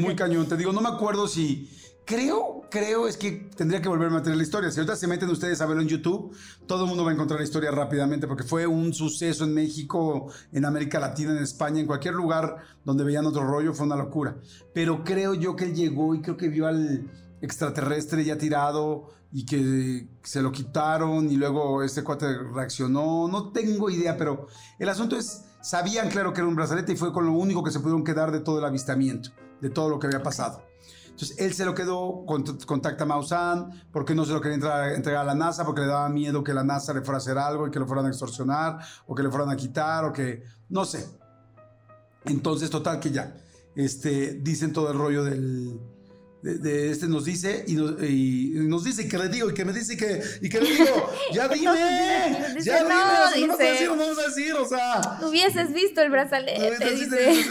muy, cañón. Te digo, no me acuerdo si Creo, creo es que tendría que volverme a tener la historia. Si ahorita se meten ustedes a verlo en YouTube, todo el mundo va a encontrar la historia rápidamente porque fue un suceso en México, en América Latina, en España, en cualquier lugar donde veían otro rollo, fue una locura. Pero creo yo que él llegó y creo que vio al extraterrestre ya tirado y que se lo quitaron y luego este cuate reaccionó. No tengo idea, pero el asunto es, sabían claro que era un brazalete y fue con lo único que se pudieron quedar de todo el avistamiento, de todo lo que había pasado. Entonces él se lo quedó, contacta a Maussan, porque no se lo quería entregar a la NASA, porque le daba miedo que la NASA le fuera a hacer algo y que lo fueran a extorsionar, o que le fueran a quitar, o que, no sé. Entonces, total que ya, este, dicen todo el rollo del, de, este nos dice y nos, y nos, dice que le digo y que me dice que y que le digo ya dime ya dime no, dice, no, decir, no vamos a decir o sea hubieses visto el brazalete dice.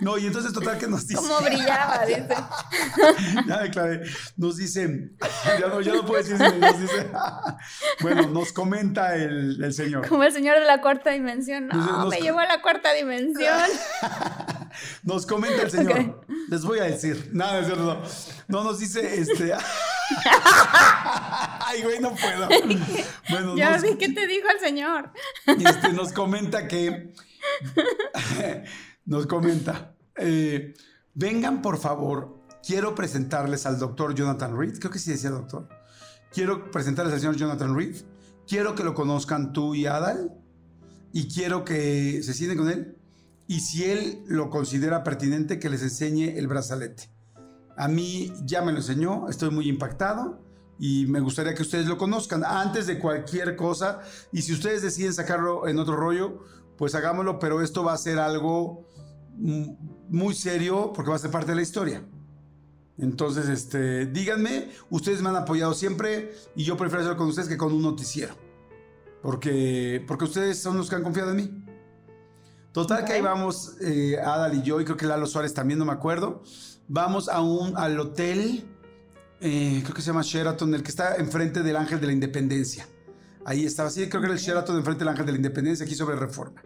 no y entonces total que nos dice cómo brillaba dice. ya me clavé nos dice ya no, ya no puedo decir nos dice. Bueno nos comenta el, el, señor. Como el señor de la cuarta dimensión. No me llevó a la cuarta dimensión. Nos comenta el señor. Les voy a decir. Nada es cierto no no nos dice este. Ay, güey, no puedo. Bueno, ya vi qué te dijo el señor. Este, nos comenta que. nos comenta. Eh, vengan, por favor. Quiero presentarles al doctor Jonathan Reed. Creo que sí decía doctor. Quiero presentarles al señor Jonathan Reed. Quiero que lo conozcan tú y Adal. Y quiero que se sienten con él. Y si él lo considera pertinente, que les enseñe el brazalete. A mí ya me lo enseñó, estoy muy impactado y me gustaría que ustedes lo conozcan antes de cualquier cosa. Y si ustedes deciden sacarlo en otro rollo, pues hagámoslo, pero esto va a ser algo muy serio porque va a ser parte de la historia. Entonces, este, díganme, ustedes me han apoyado siempre y yo prefiero hacerlo con ustedes que con un noticiero. Porque, porque ustedes son los que han confiado en mí. Total que ahí vamos, eh, Adal y yo, y creo que Lalo Suárez también, no me acuerdo vamos a un, al hotel, eh, creo que se llama Sheraton, el que está enfrente del Ángel de la Independencia. Ahí estaba, sí, creo que era el Sheraton enfrente del Ángel de la Independencia, aquí sobre Reforma.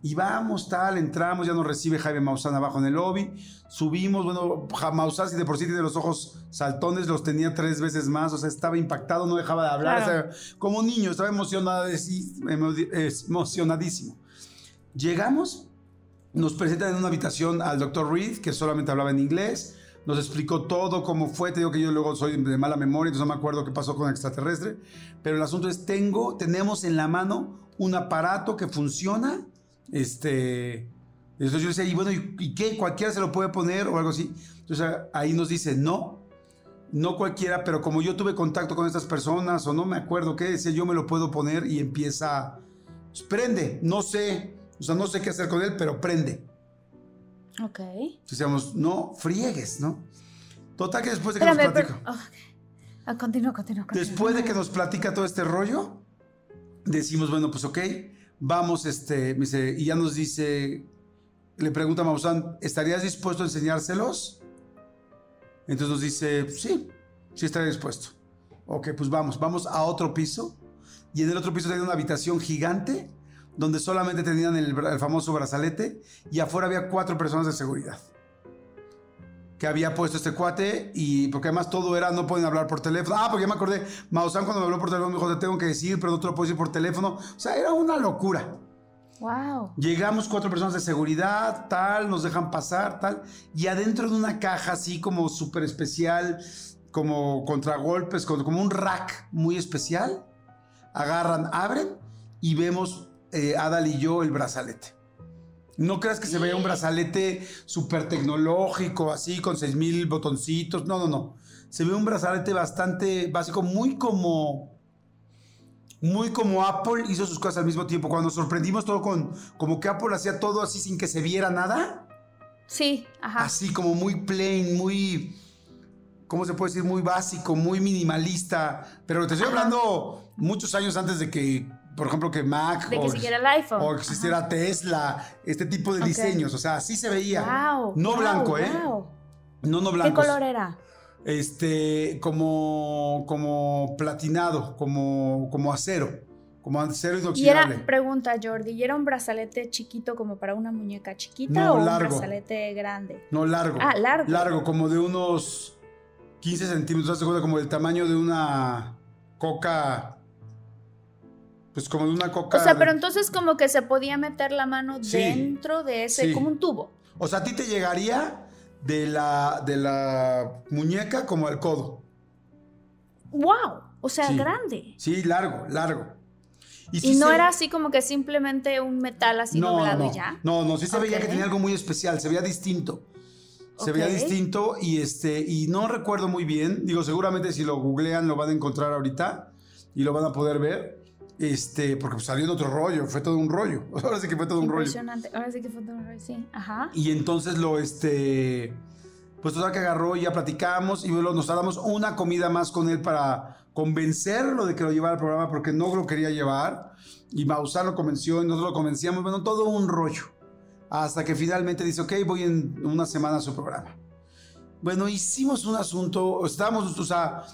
Y vamos, tal, entramos, ya nos recibe Jaime Maussan abajo en el lobby. Subimos, bueno, Maussan, si de por sí tiene los ojos saltones, los tenía tres veces más, o sea, estaba impactado, no dejaba de hablar. como niño, estaba emocionadísimo. Llegamos nos presentan en una habitación al doctor Reed, que solamente hablaba en inglés. Nos explicó todo, cómo fue. Te digo que yo luego soy de mala memoria, entonces no me acuerdo qué pasó con el extraterrestre. Pero el asunto es, tengo, tenemos en la mano un aparato que funciona. Este, entonces yo decía, y bueno, ¿y, qué? ¿Cualquiera se lo puede poner o algo así? Entonces ahí nos dice, no, no cualquiera, pero como yo tuve contacto con estas personas o no me acuerdo qué decía, yo me lo puedo poner y empieza, pues, prende, no sé, o sea, no sé qué hacer con él, pero prende. Ok. Decíamos, no friegues, ¿no? Total que después de que nos platica. Ah, continúa, continúa, Después de que nos platica todo este rollo, decimos, bueno, pues ok, vamos, este, me dice, y ya nos dice, le pregunta a Maussan, ¿estarías dispuesto a enseñárselos? Entonces nos dice, sí, sí estaría dispuesto. Ok, pues vamos, vamos a otro piso. Y en el otro piso tenía una habitación gigante donde solamente tenían el, famoso brazalete y afuera había cuatro personas de seguridad que había puesto este cuate y porque además todo era no pueden hablar por teléfono. Ah, porque ya me acordé, Maussan cuando me habló por teléfono me dijo, te tengo que decir, pero no te lo puedo decir por teléfono. O sea, era una locura. Wow. Llegamos cuatro personas de seguridad, tal, nos dejan pasar, tal, y adentro de una caja así como súper especial, como contragolpes, como un rack muy especial, agarran, abren y vemos eh, Adal y yo el brazalete. No creas que se vea un brazalete súper tecnológico, así, con 6000 botoncitos. No, no, no. Se ve un brazalete bastante básico, muy como. Muy como Apple hizo sus cosas al mismo tiempo. Cuando sorprendimos todo con. Como que Apple hacía todo así sin que se viera nada. Sí, ajá. Así como muy plain, muy. ¿Cómo se puede decir? Muy básico, muy minimalista. Pero te estoy hablando muchos años antes de que por ejemplo, que Mac. De que existiera el iPhone. O existiera Tesla, este tipo de diseños. O sea, así se veía. Wow, no blanco, ¿eh? No, no blanco. ¿Qué color era? Este, como, como platinado, como, como acero. Como acero inoxidable. Y era, pregunta Jordi, ¿y era un brazalete chiquito como para una muñeca chiquita o un brazalete grande? No, largo. Ah, largo. Largo, como de unos 15 centímetros, como del tamaño de una coca pues como de una coca. O sea, pero entonces como que se podía meter la mano dentro de ese, como un tubo. O sea, a ti te llegaría de la, de la muñeca como al codo. ¡Wow! O sea, grande. Sí, largo, largo. Y, no era así como que simplemente un metal así doblado no, ya. No, no, sí se veía que tenía algo muy especial, se veía distinto. Se veía distinto y este y no recuerdo muy bien, digo, seguramente si lo googlean lo van a encontrar ahorita y lo van a poder ver. Este, porque pues, salió en otro rollo, fue todo un rollo. Ahora sí que fue todo un rollo. Impresionante, ahora sí que fue todo un rollo, sí. Ajá. Y entonces lo, este, pues total que agarró y ya platicamos y luego nos damos una comida más con él para convencerlo de que lo llevara al programa porque no lo quería llevar. Y Maussan lo convenció y nosotros lo convencíamos, bueno, todo un rollo. Hasta que finalmente dice, ok, voy en una semana a su programa. Bueno, hicimos un asunto, estábamos, o sea,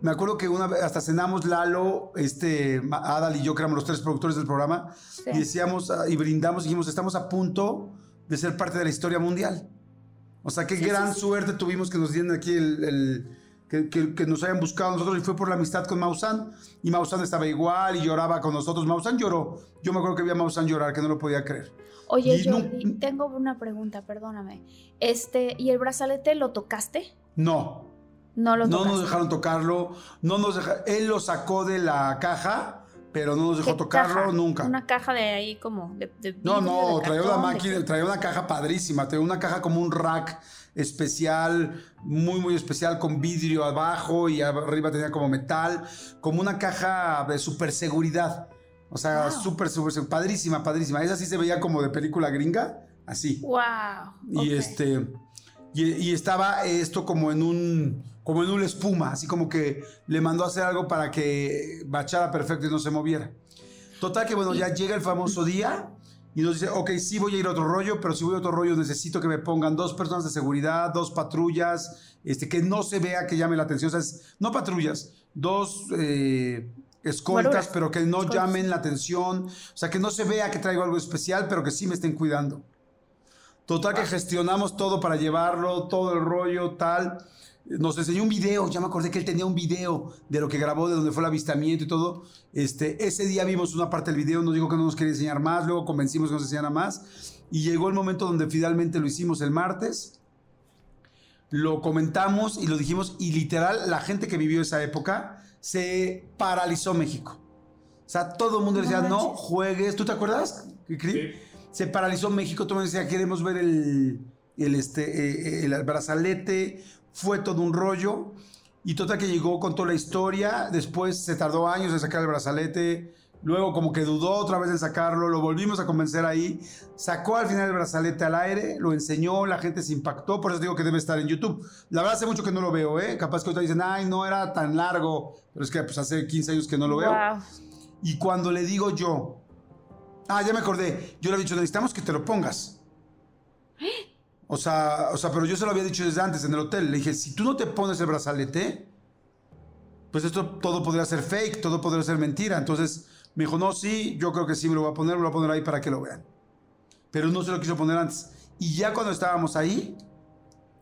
me acuerdo que una vez hasta cenamos Lalo, este, Adal y yo, que éramos los tres productores del programa, y decíamos, ah, y brindamos, y dijimos, estamos a punto de ser parte de la historia mundial. O sea, qué gran suerte tuvimos que nos dieran aquí el, que, nos hayan buscado nosotros, y fue por la amistad con Maussan, y Maussan estaba igual, y lloraba con nosotros. Maussan lloró. Yo me acuerdo que vi a Maussan llorar, que no lo podía creer. Oye, Jordi, tengo una pregunta, perdóname. Este, ¿y el brazalete lo tocaste? No. No lo No nos dejaron tocarlo, no nos él lo sacó de la caja, pero no nos dejó tocarlo nunca. Una caja de ahí como de, No, no, traía una máquina, traía una caja padrísima, traía una caja como un rack especial, muy muy especial con vidrio abajo y arriba tenía como metal, como una caja de super seguridad. O sea, súper, súper, padrísima, padrísima. Esa sí se veía como de película gringa, así. Wow. Y este, y, estaba esto como en un, como en una espuma, así como que le mandó a hacer algo para que bachara perfecto y no se moviera. Total que bueno, ya llega el famoso día y nos dice, ok, sí voy a ir a otro rollo, pero si voy a otro rollo necesito que me pongan dos personas de seguridad, dos patrullas, este, que no se vea que llame la atención, o sea, no patrullas, dos eh, escoltas, pero que no llamen la atención, o sea, que no se vea que traigo algo especial, pero que sí me estén cuidando. Total que gestionamos todo para llevarlo, todo el rollo, tal. Nos enseñó un video, ya me acordé que él tenía un video de lo que grabó, de donde fue el avistamiento y todo. Este, ese día vimos una parte del video, nos dijo que no nos quería enseñar más, luego convencimos que nos enseñara más. Y llegó el momento donde finalmente lo hicimos el martes. Lo comentamos y lo dijimos, y literal, la gente que vivió esa época se paralizó México. O sea, todo el mundo decía, no juegues. ¿Tú te acuerdas? Sí se paralizó México, todo el mundo decía, queremos ver el, el, este, eh, el brazalete, fue todo un rollo. Y total que llegó con toda la historia, después se tardó años en sacar el brazalete, luego como que dudó otra vez en sacarlo, lo volvimos a convencer ahí, sacó al final el brazalete al aire, lo enseñó, la gente se impactó, por eso digo que debe estar en YouTube. La verdad hace mucho que no lo veo, ¿eh? Capaz que ahorita dicen, ay, no era tan largo, pero es que pues hace 15 años que no lo veo. Y cuando le digo yo, Ah, ya me acordé. Yo le había dicho, necesitamos que te lo pongas. O sea, o sea, pero yo se lo había dicho desde antes en el hotel. Le dije, si tú no te pones el brazalete, pues esto todo podría ser fake, todo podría ser mentira. Entonces me dijo, no, sí, yo creo que sí me lo voy a poner, me lo voy a poner ahí para que lo vean. Pero no se lo quiso poner antes. Y ya cuando estábamos ahí,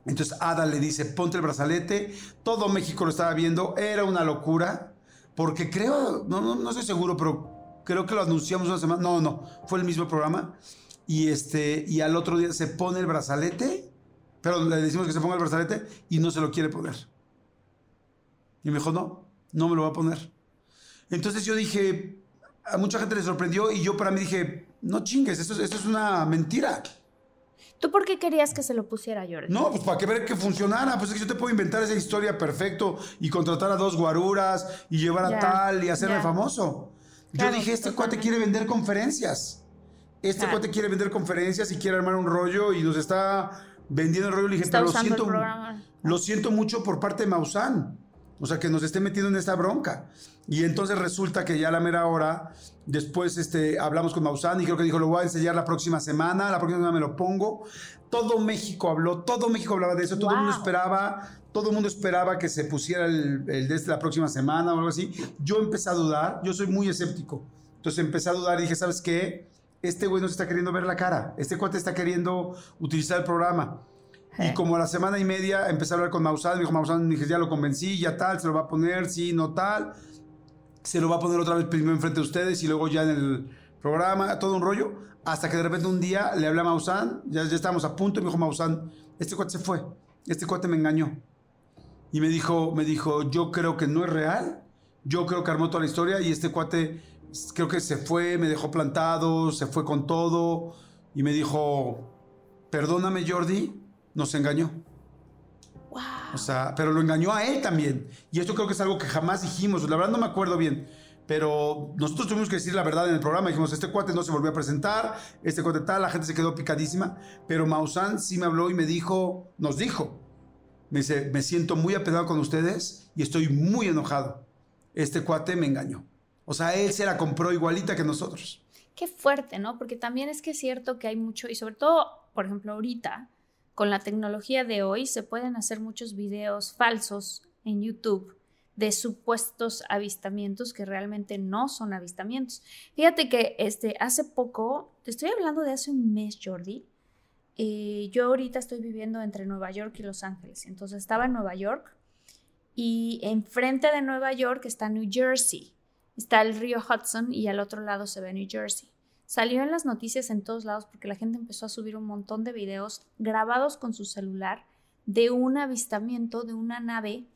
entonces Ada le dice, ponte el brazalete. Todo México lo estaba viendo, era una locura. Porque creo, no, no, no estoy seguro, pero creo que lo anunciamos una semana, no, no, fue el mismo programa. Y, este, y al otro día se pone el brazalete, pero le decimos que se ponga el brazalete y no se lo quiere poner. Y me dijo, no, no me lo va a poner. Entonces yo dije, a mucha gente le sorprendió y yo para mí dije, no chingues, esto, esto es una mentira. ¿Tú por qué querías que se lo pusiera Jordi? No, pues para que ver que funcionara. Pues es que yo te puedo inventar esa historia perfecto y contratar a dos guaruras y llevar a tal y hacerme famoso. Yo dije, este cuate quiere vender conferencias. Este cuate quiere vender conferencias y quiere armar un rollo y nos está vendiendo el rollo. Le dije, pero lo siento, lo siento mucho por parte de Maussan. O sea, que nos esté metiendo en esta bronca. Y entonces resulta que ya a la mera hora, después este, hablamos con Maussan y creo que dijo, lo voy a enseñar la próxima semana, la próxima semana me lo pongo. Todo México habló, todo México hablaba de eso, todo el mundo esperaba, todo el mundo esperaba que se pusiera el, el de este la próxima semana o algo así. Yo empecé a dudar, yo soy muy escéptico. Entonces empecé a dudar y dije, ¿sabes qué? Este güey no se está queriendo ver la cara, este cuate está queriendo utilizar el programa. Y eh. como a la semana y media empecé a hablar con Maussan, me dijo Maussan, dije, ya lo convencí, ya tal, se lo va a poner, sí, no tal se lo va a poner otra vez primero enfrente de ustedes y luego ya en el programa, todo un rollo, hasta que de repente un día le hablé a Maussan, ya, ya estábamos a punto y me dijo Maussan, este cuate se fue, este cuate me engañó. Y me dijo, me dijo, yo creo que no es real, yo creo que armó toda la historia y este cuate creo que se fue, me dejó plantado, se fue con todo y me dijo, perdóname Jordi, nos engañó. O sea, pero lo engañó a él también. Y esto creo que es algo que jamás dijimos. La verdad no me acuerdo bien. Pero nosotros tuvimos que decir la verdad en el programa. Dijimos, este cuate no se volvió a presentar, este cuate tal, la gente se quedó picadísima. Pero Maussan sí me habló y me dijo, nos dijo, me dice, me siento muy apegado con ustedes y estoy muy enojado. Este cuate me engañó. O sea, él se la compró igualita que nosotros. Qué fuerte, ¿no? Porque también es que es cierto que hay mucho, y sobre todo, por ejemplo, ahorita, con la tecnología de hoy se pueden hacer muchos videos falsos en YouTube de supuestos avistamientos que realmente no son avistamientos. Fíjate que este, hace poco, te estoy hablando de hace un mes, Jordi, eh, yo ahorita estoy viviendo entre Nueva York y Los Ángeles. Entonces estaba en Nueva York y enfrente de Nueva York está New Jersey. Está el río Hudson y al otro lado se ve New Jersey. Salió en las noticias en todos lados porque la gente empezó a subir un montón de videos grabados con su celular de un avistamiento de una nave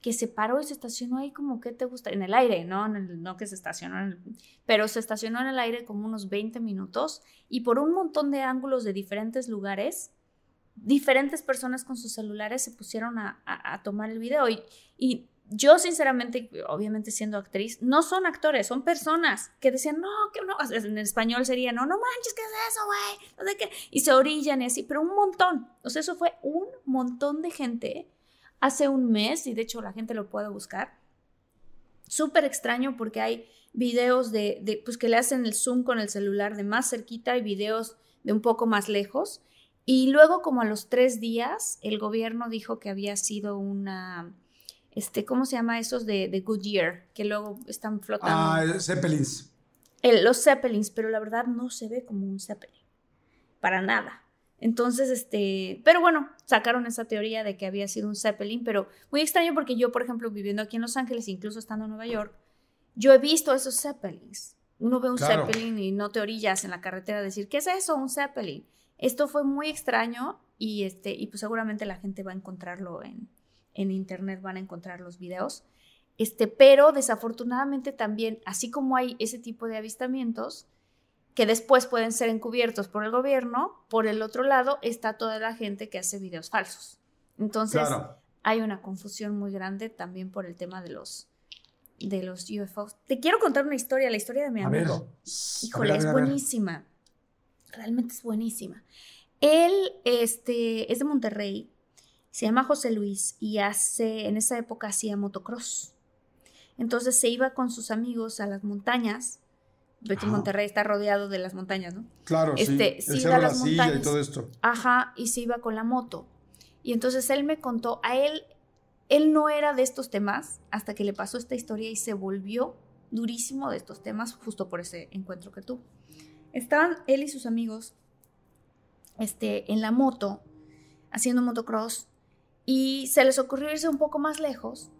que se paró y se estacionó ahí como que te gusta, en el aire, ¿no? no que se estacionó, en el, pero se estacionó en el aire como unos 20 minutos y por un montón de ángulos de diferentes lugares, diferentes personas con sus celulares se pusieron a, tomar el video y yo sinceramente, obviamente siendo actriz, no son actores, son personas que decían, no, que no, en español sería, no, no manches, ¿qué es eso, güey? No sé qué. Y se orillan y así, pero un montón. O sea, eso fue un montón de gente hace un mes, y de hecho la gente lo puede buscar. Súper extraño porque hay videos de, de, pues que le hacen el zoom con el celular de más cerquita y videos de un poco más lejos. Y luego, como a los tres días, el gobierno dijo que había sido una este, ¿cómo se llama esos de, de Goodyear? Que luego están flotando. Ah, Zeppelins. los Zeppelins, pero la verdad no se ve como un Zeppelin. Para nada. Entonces, este, pero bueno, sacaron esa teoría de que había sido un Zeppelin, pero muy extraño porque yo, por ejemplo, viviendo aquí en Los Ángeles, incluso estando en Nueva York, yo he visto esos Zeppelins. Uno ve un Zeppelin y no te orillas en la carretera a decir, ¿qué es eso? Un Zeppelin. Esto fue muy extraño y, este, y pues seguramente la gente va a encontrarlo en, en internet van a encontrar los videos. Este, pero desafortunadamente también, así como hay ese tipo de avistamientos que después pueden ser encubiertos por el gobierno, por el otro lado está toda la gente que hace videos falsos. Entonces, hay una confusión muy grande también por el tema de los de los UFOs. Te quiero contar una historia, la historia de mi amigo. Híjole, es buenísima. Realmente es buenísima. Él este, es de Monterrey se llama José Luis y hace, en esa época hacía motocross. Entonces se iba con sus amigos a las montañas. Porque Monterrey está rodeado de las montañas, ¿no? Claro, este, sí. iba a las montañas. Y todo esto. Ajá, y se iba con la moto. Y entonces él me contó, a él, él no era de estos temas hasta que le pasó esta historia y se volvió durísimo de estos temas justo por ese encuentro que tuvo. Estaban él y sus amigos este, en la moto haciendo motocross y se les ocurrió irse un poco más lejos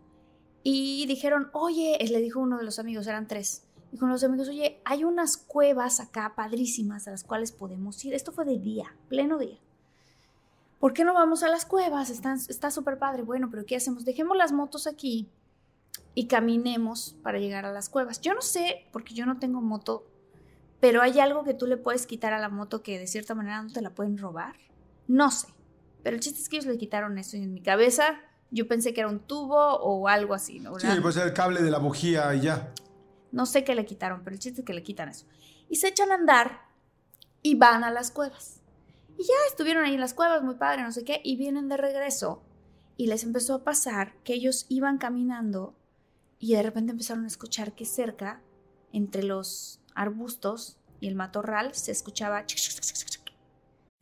y dijeron, oye, le dijo uno de los amigos, eran tres, dijo uno de los amigos, oye, hay unas cuevas acá padrísimas a las cuales podemos ir. Esto fue de día, pleno día. ¿Por qué no vamos a las cuevas? Están, está súper padre. Bueno, pero ¿qué hacemos? Dejemos las motos aquí y caminemos para llegar a las cuevas. Yo no sé, porque yo no tengo moto, pero hay algo que tú le puedes quitar a la moto que de cierta manera no te la pueden robar. No sé. Pero el chiste es que ellos le quitaron eso y en mi cabeza yo pensé que era un tubo o algo así, ¿no? Sí, pues el cable de la bujía y ya. No sé qué le quitaron, pero el chiste es que le quitan eso. Y se echan a andar y van a las cuevas. Y ya estuvieron ahí en las cuevas, muy padre, no sé qué, y vienen de regreso. Y les empezó a pasar que ellos iban caminando y de repente empezaron a escuchar que cerca, entre los arbustos y el matorral, se escuchaba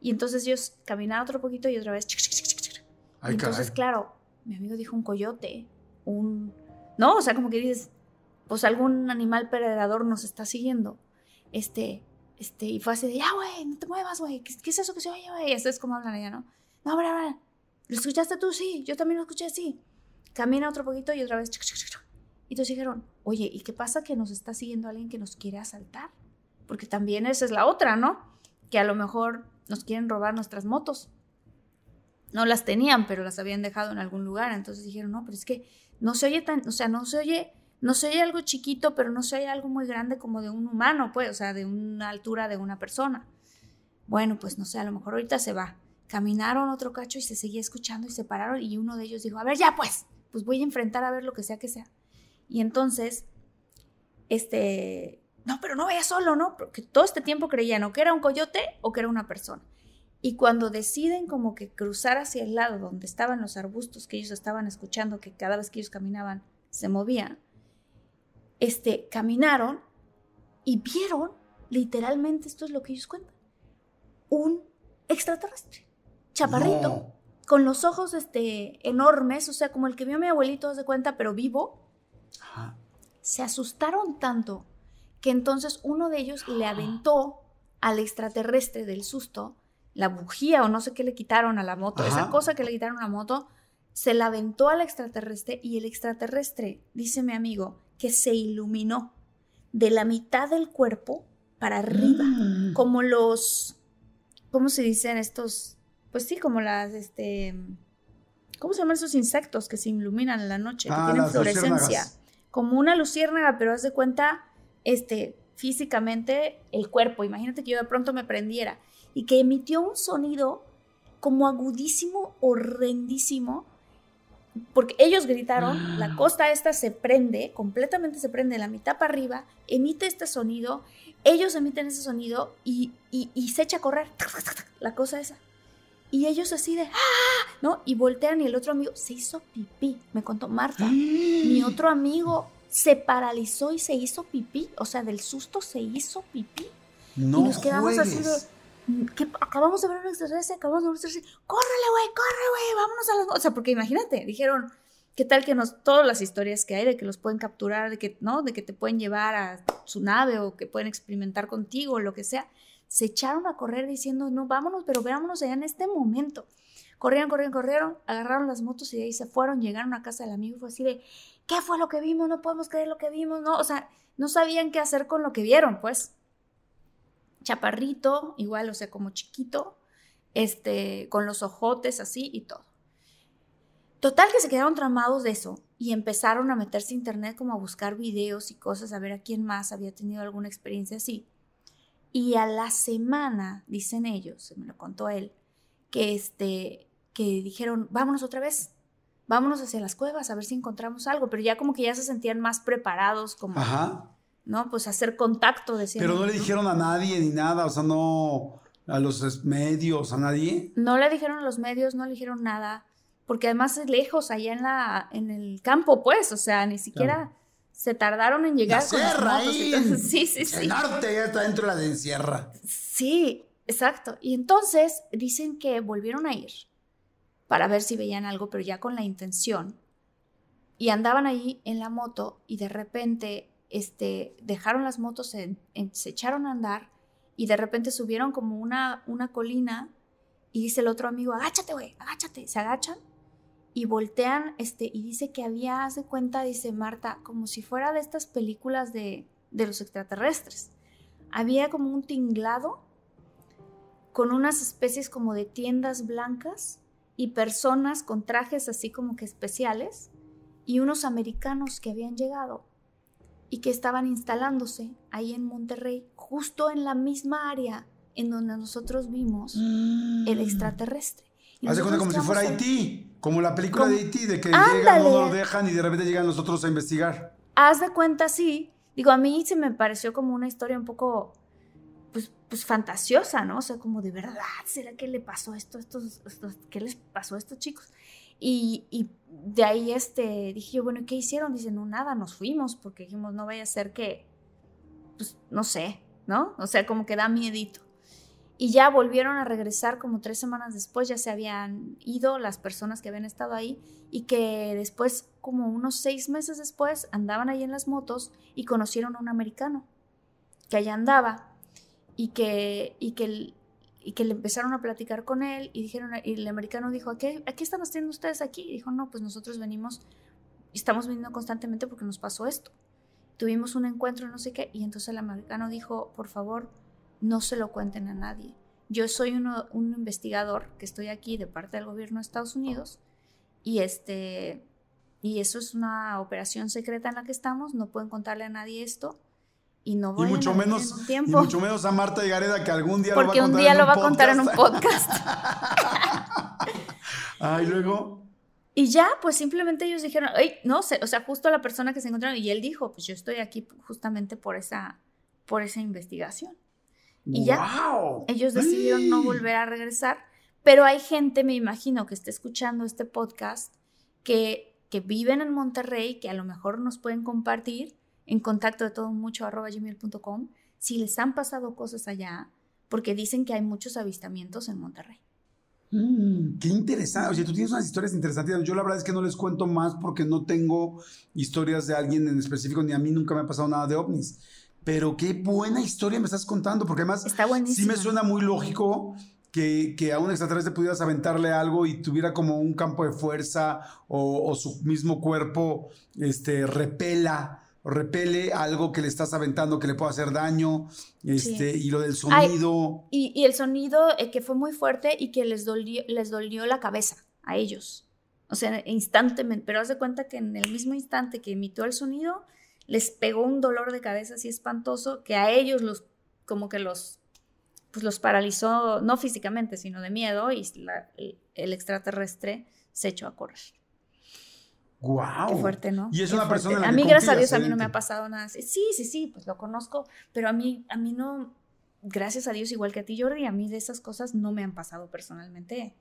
Y entonces ellos caminaban otro poquito y otra vez. y entonces, claro, mi amigo dijo un coyote, un... No, o sea, como que dices, pues algún animal predador nos está siguiendo. Este, este, y fue así de, ya, güey, no te muevas, güey, ¿Qué, es eso que se oye, güey? Eso es como hablan ella, ¿no? No, hombre, hombre, ¿lo escuchaste tú? Sí, yo también lo escuché, sí. Camina otro poquito y otra vez. Y entonces dijeron, oye, ¿y qué pasa que nos está siguiendo alguien que nos quiere asaltar? Porque también esa es la otra, ¿no? Que a lo mejor nos quieren robar nuestras motos. No las tenían, pero las habían dejado en algún lugar. Entonces dijeron, no, pero es que no se oye tan, o sea, no se oye, no se oye algo chiquito, pero no se oye algo muy grande como de un humano, pues, o sea, de una altura de una persona. Bueno, pues no sé, a lo mejor ahorita se va. Caminaron otro cacho y se seguía escuchando y se pararon y uno de ellos dijo, a ver, ya pues, pues voy a enfrentar a ver lo que sea que sea. Y entonces, este, no, pero no vaya solo, ¿no? Porque todo este tiempo creían o que era un coyote o que era una persona. Y cuando deciden como que cruzar hacia el lado donde estaban los arbustos que ellos estaban escuchando, que cada vez que ellos caminaban se movían, este, caminaron y vieron, literalmente, esto es lo que ellos cuentan, un extraterrestre, chaparrito, con los ojos este, enormes, o sea, como el que vio mi abuelito, se cuenta, pero vivo. Se asustaron tanto que entonces uno de ellos le aventó al extraterrestre del susto la bujía o no sé qué le quitaron a la moto, esa cosa que le quitaron a la moto, se la aventó al extraterrestre y el extraterrestre, dice mi amigo, que se iluminó de la mitad del cuerpo para arriba, mm. como los, ¿cómo se dicen estos? Pues sí, como las, este, ¿cómo se llaman esos insectos que se iluminan en la noche, que ah, tienen fluorescencia? Como una luciérnaga, pero haz de cuenta este, físicamente el cuerpo. Imagínate que yo de pronto me prendiera y que emitió un sonido como agudísimo, horrendísimo, porque ellos gritaron, la costa esta se prende, completamente se prende, la mitad para arriba, emite este sonido, ellos emiten ese sonido y, y se echa a correr, la cosa esa. Y ellos así de, ¡ah! ¿no? Y voltean y el otro amigo se hizo pipí, me contó Marta. Mi otro amigo se paralizó y se hizo pipí, o sea, del susto se hizo pipí. No y nos quedamos así de, que acabamos de ver un extraterrestre, acabamos de ver un extraterrestre, córrele, güey, corre, güey, vámonos a los... O sea, porque imagínate, dijeron, ¿qué tal que nos, todas las historias que hay de que los pueden capturar, de que, ¿no? De que te pueden llevar a su nave o que pueden experimentar contigo o lo que sea, se echaron a correr diciendo, no, vámonos, pero veámonos allá en este momento. Corrieron, corrieron, corrieron, agarraron las motos y de ahí se fueron, llegaron a casa del amigo y fue así de, ¿qué fue lo que vimos? No podemos creer lo que vimos, ¿no? O sea, no sabían qué hacer con lo que vieron, pues. Chaparrito, igual, o sea, como chiquito, este, con los ojotes así y todo. Total que se quedaron tramados de eso y empezaron a meterse a internet como a buscar videos y cosas, a ver a quién más había tenido alguna experiencia así. Y a la semana, dicen ellos, se me lo contó él, que este, que dijeron, vámonos otra vez, vámonos hacia las cuevas a ver si encontramos algo, pero ya como que ya se sentían más preparados, como, Ajá. ¿no? Pues hacer contacto, decían. Pero no le dijeron a nadie ni nada, o sea, no a los medios, a nadie. No le dijeron a los medios, no le dijeron nada, porque además es lejos, allá en, la, en el campo, pues, o sea, ni siquiera... Se tardaron en llegar. La sierra, ahí. Sí, sí, sí. El norte ya está dentro de la de sierra. Sí, exacto. Y entonces dicen que volvieron a ir para ver si veían algo, pero ya con la intención. Y andaban ahí en la moto y de repente este, dejaron las motos, se, echaron a andar y de repente subieron como una, una colina y dice el otro amigo, agáchate, güey, agáchate. Se agachan y voltean este, y dice que había, hace cuenta, dice Marta, como si fuera de estas películas de, de los extraterrestres. Había como un tinglado con unas especies como de tiendas blancas y personas con trajes así como que especiales y unos americanos que habían llegado y que estaban instalándose ahí en Monterrey, justo en la misma área en donde nosotros vimos el mm. extraterrestre. Hace cuenta como si fuera Haití, como la película de Haití, de que llegan, no lo dejan y de repente llegan los otros a investigar. Haz de cuenta, sí. Digo, a mí se me pareció como una historia un poco pues, pues fantasiosa, ¿no? O sea, como de verdad, ¿será que le pasó esto a estos, qué les pasó estos chicos? Y, y, de ahí este, dije yo, bueno, ¿qué hicieron? Dicen, no, nada, nos fuimos porque dijimos, no vaya a ser que, pues, no sé, ¿no? O sea, como que da miedito. Y ya volvieron a regresar como tres semanas después, ya se habían ido las personas que habían estado ahí y que después, como unos seis meses después, andaban ahí en las motos y conocieron a un americano que allá andaba y que, y que, y que le empezaron a platicar con él y dijeron, y el americano dijo, ¿a qué, ¿a qué están haciendo ustedes aquí? Y dijo, no, pues nosotros venimos, estamos viniendo constantemente porque nos pasó esto. Tuvimos un encuentro, no sé qué, y entonces el americano dijo, por favor, no se lo cuenten a nadie. Yo soy un investigador que estoy aquí de parte del gobierno de Estados Unidos y este y eso es una operación secreta en la que estamos, no pueden contarle a nadie esto y no voy mucho a menos tiempo. Y mucho menos a Marta y Gareda que algún día Porque lo va a un día lo va a contar en un podcast. Ay, luego. Y ya, pues simplemente ellos dijeron, Ay, no sé, o sea, justo la persona que se encontraron, y él dijo, pues yo estoy aquí justamente por esa, por esa investigación. Y ya, ellos decidieron no volver a regresar, pero hay gente, me imagino, que está escuchando este podcast, que, que viven en Monterrey, que a lo mejor nos pueden compartir en contacto de todo mucho arroba gmail.com si les han pasado cosas allá, porque dicen que hay muchos avistamientos en Monterrey. Mm, qué interesante. Oye, tú tienes unas historias interesantes. Yo la verdad es que no les cuento más porque no tengo historias de alguien en específico, ni a mí nunca me ha pasado nada de ovnis. Pero qué buena historia me estás contando, porque además sí me suena muy lógico que, que, a un extraterrestre pudieras aventarle algo y tuviera como un campo de fuerza o, o su mismo cuerpo este, repela repele algo que le estás aventando que le pueda hacer daño, este, y lo del sonido. y, el sonido eh, que fue muy fuerte y que les dolió, les dolió la cabeza a ellos. O sea, instantemente, pero haz de cuenta que en el mismo instante que emitió el sonido, les pegó un dolor de cabeza así espantoso que a ellos los, como que los, pues los paralizó, no físicamente, sino de miedo, y el extraterrestre se echó a correr. Wow. Qué fuerte, ¿no? Y es una persona. a mí, gracias a Dios, a mí no me ha pasado nada así. Sí, sí, sí, pues lo conozco, pero a mí, a mí no, gracias a Dios, igual que a ti, Jordi, a mí de esas cosas no me han pasado personalmente.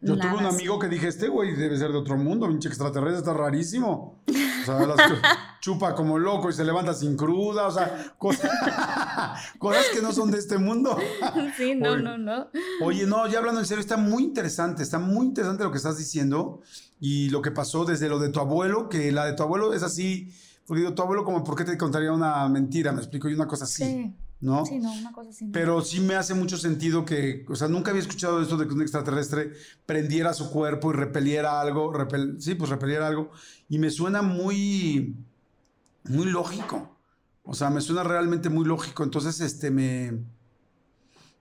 Yo tuve un amigo que dije, este güey debe ser de otro mundo, pinche extraterrestre, está rarísimo. O sea, las, chupa como loco y se levanta sin cruda, o sea, cosas, cosas que no son de este mundo. sí, no, no, no. Oye, no, ya hablando en serio, está muy interesante, está muy interesante lo que estás diciendo y lo que pasó desde lo de tu abuelo, que la de tu abuelo es así, porque digo, tu abuelo como, ¿por qué te contaría una mentira? Me explico, y una cosa así. Sí. ¿No? Sí, no, una cosa así. Pero sí me hace mucho sentido que, o sea, nunca había escuchado esto de que un extraterrestre prendiera su cuerpo y repeliera algo, sí, pues repeliera algo, y me suena muy, muy lógico. O sea, me suena realmente muy lógico. Entonces, este, me,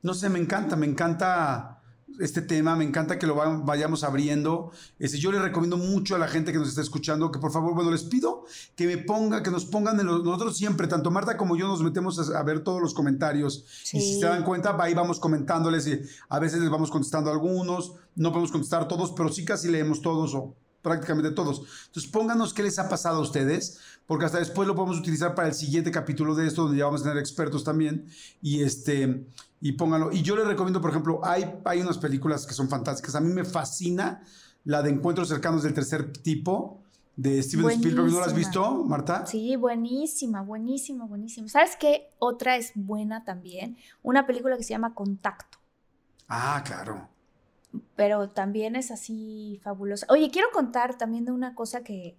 no sé, me encanta, me encanta este tema, me encanta que lo vayamos abriendo. Este, yo le recomiendo mucho a la gente que nos está escuchando que por favor, bueno, les pido que me ponga, que nos pongan en los, nosotros siempre, tanto Marta como yo nos metemos a, ver todos los comentarios. Y si se dan cuenta, ahí vamos comentándoles y a veces les vamos contestando algunos, no podemos contestar todos, pero sí casi leemos todos o prácticamente todos. Entonces pónganos qué les ha pasado a ustedes, porque hasta después lo podemos utilizar para el siguiente capítulo de esto, donde ya vamos a tener expertos también. Y este y pónganlo. Y yo les recomiendo, por ejemplo, hay, hay unas películas que son fantásticas. A mí me fascina la de Encuentros cercanos del tercer tipo de Steven Spielberg. ¿No la has visto, Marta? Sí, buenísima, buenísima, buenísima. ¿Sabes qué? Otra es buena también. Una película que se llama Contacto. Ah, claro. pero también es así fabulosa. Oye, quiero contar también de una cosa que...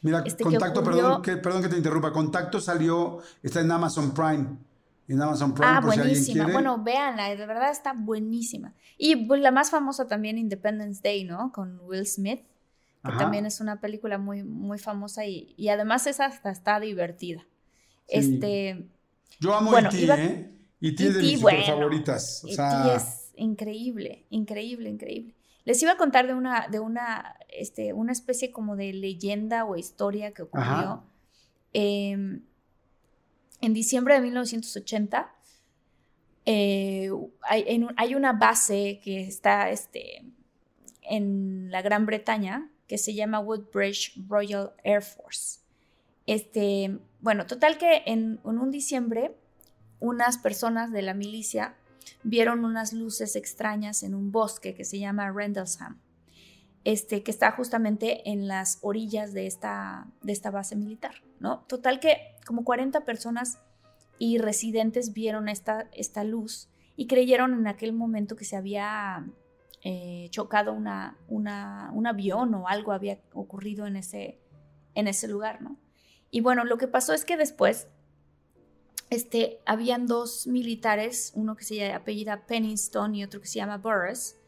Mira, este, Contacto, perdón, que, perdón que te interrumpa, Contacto salió, está en Amazon Prime. En Amazon Prime, ah, buenísima. bueno, véanla, de verdad está buenísima. Y pues, la más famosa también, Independence Day, ¿no? Con Will Smith, que también es una película muy, muy famosa y, y además esa hasta está divertida. Este, Yo amo bueno, E.T., ¿eh? E.T. es de mis favoritas. E es increíble, increíble, increíble. Les iba a contar de una, de una, este, una especie como de leyenda o historia que ocurrió. Em, en diciembre de 1980 eh, hay, una base que está este, en la Gran Bretaña que se llama Woodbridge Royal Air Force. Este, bueno, total que en, un diciembre unas personas de la milicia vieron unas luces extrañas en un bosque que se llama Rendlesham, este, que está justamente en las orillas de esta, de esta base militar, ¿no? Total que como 40 personas y residentes vieron esta, esta luz y creyeron en aquel momento que se había eh, chocado una, un avión o algo había ocurrido en ese, en ese lugar, ¿no? Y bueno, lo que pasó es que después este, habían dos militares, uno que se apellida Pennington y otro que se llama Burris,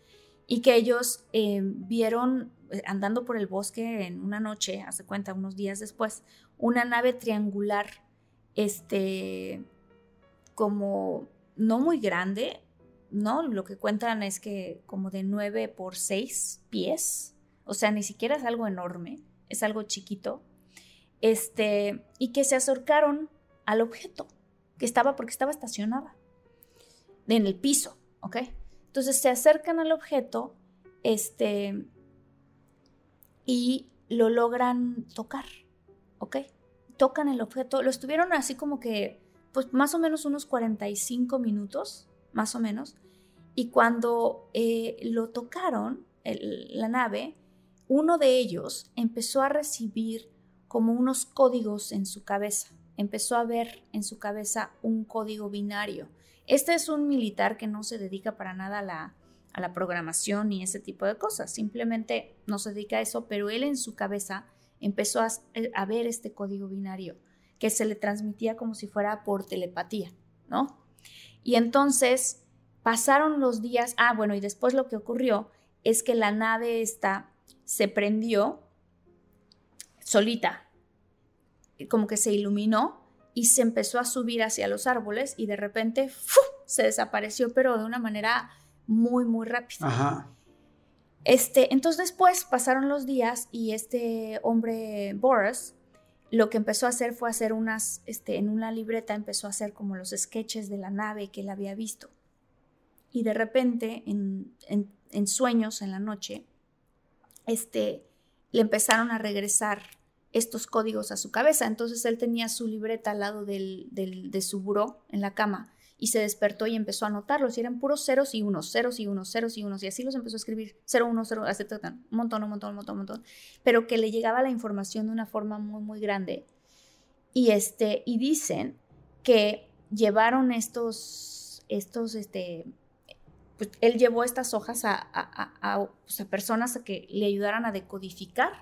y que ellos eh, vieron eh, andando por el bosque en una noche, hace cuenta, unos días después, una nave triangular, este, como no muy grande, ¿no? Lo que cuentan es que como de 9 por 6 pies, o sea, ni siquiera es algo enorme, es algo chiquito, este, y que se acercaron al objeto que estaba, porque estaba estacionada en el piso, ¿ok? Entonces se acercan al objeto, este, y lo logran tocar, ¿ok? Tocan el objeto, lo estuvieron así como que, pues más o menos unos 45 minutos, más o menos, y cuando eh, lo tocaron, la nave, uno de ellos empezó a recibir como unos códigos en su cabeza. Empezó a ver en su cabeza un código binario. Este es un militar que no se dedica para nada a la, a la programación y ese tipo de cosas. Simplemente no se dedica a eso, pero él en su cabeza empezó a, ver este código binario que se le transmitía como si fuera por telepatía, ¿no? Y entonces pasaron los días, ah, bueno, y después lo que ocurrió es que la nave esta se prendió solita, como que se iluminó y se empezó a subir hacia los árboles y de repente se desapareció, pero de una manera muy, muy rápida. Este, entonces después pasaron los días y este hombre Boris lo que empezó a hacer fue hacer unas, este, en una libreta empezó a hacer como los sketches de la nave que él había visto. Y de repente, en, sueños en la noche, este, le empezaron a regresar estos códigos a su cabeza. Entonces él tenía su libreta al lado del, de su buró en la cama y se despertó y empezó a anotarlos y eran puros ceros y unos, ceros y unos, ceros y unos y así los empezó a escribir, cero, uno, cero, un montón, un montón, un montón, un montón, pero que le llegaba la información de una forma muy, muy grande. Y, este, y dicen que llevaron estos, estos, este, pues él llevó estas hojas a, a, a, pues, personas a que le ayudaran a decodificar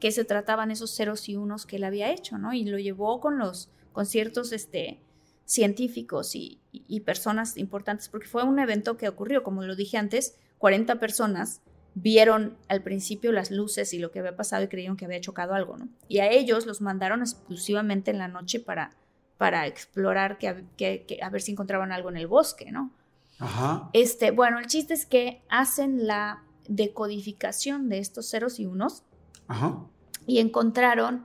que se trataban esos ceros y unos que él había hecho, ¿no? Y lo llevó con los, con ciertos, este, científicos y, personas importantes, porque fue un evento que ocurrió, como lo dije antes, 40 personas vieron al principio las luces y lo que había pasado y creyeron que había chocado algo, ¿no? Y a ellos los mandaron exclusivamente en la noche para, para explorar, que, que, a ver si encontraban algo en el bosque, ¿no? Ajá. Este, bueno, el chiste es que hacen la decodificación de estos ceros y unos y encontraron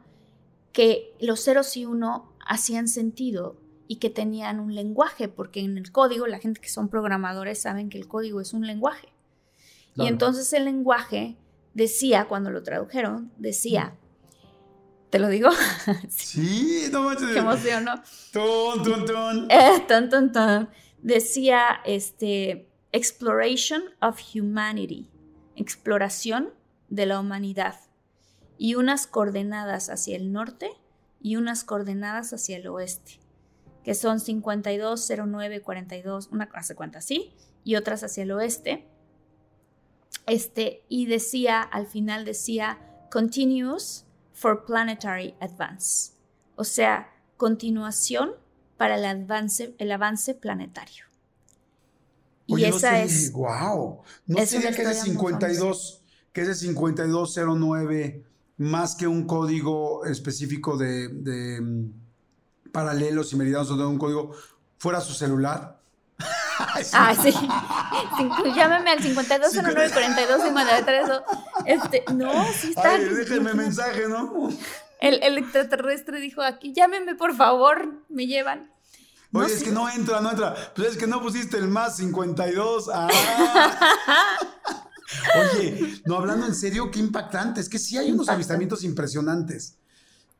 que los ceros y uno hacían sentido y que tenían un lenguaje, porque en el código, la gente que son programadores saben que el código es un lenguaje. Y entonces el lenguaje decía, cuando lo tradujeron, decía, ¿te lo digo? sí, no manches. Qué emoción, ¿no? Ton, ton, ton. Eh, ton, ton, ton. Decía, este, exploration of humanity, exploración de la humanidad y unas coordenadas hacia el norte y unas coordenadas hacia el oeste, que son 52, 09, 42, una hace cuenta así, y otras hacia el oeste. Este, y decía, al final decía, continuous for planetary advance. O sea, continuación para el avance, el avance planetario. y esa es. ¡Wow! No sería que ese 52, que ese 5209, más que un código específico de, de mm, paralelos y meridianos o de un código, fuera su celular. Ah, sí. Llámame al 5209 42 Este, no, sí está. Ay, déjenme mensaje, ¿no? El, el, extraterrestre dijo aquí, llámeme por favor, me llevan. Oye, es que no entra, no entra. Pues es que no pusiste el más 52. Ah. Oye, no, hablando en serio, qué impactante. Es que sí hay unos avistamientos impresionantes.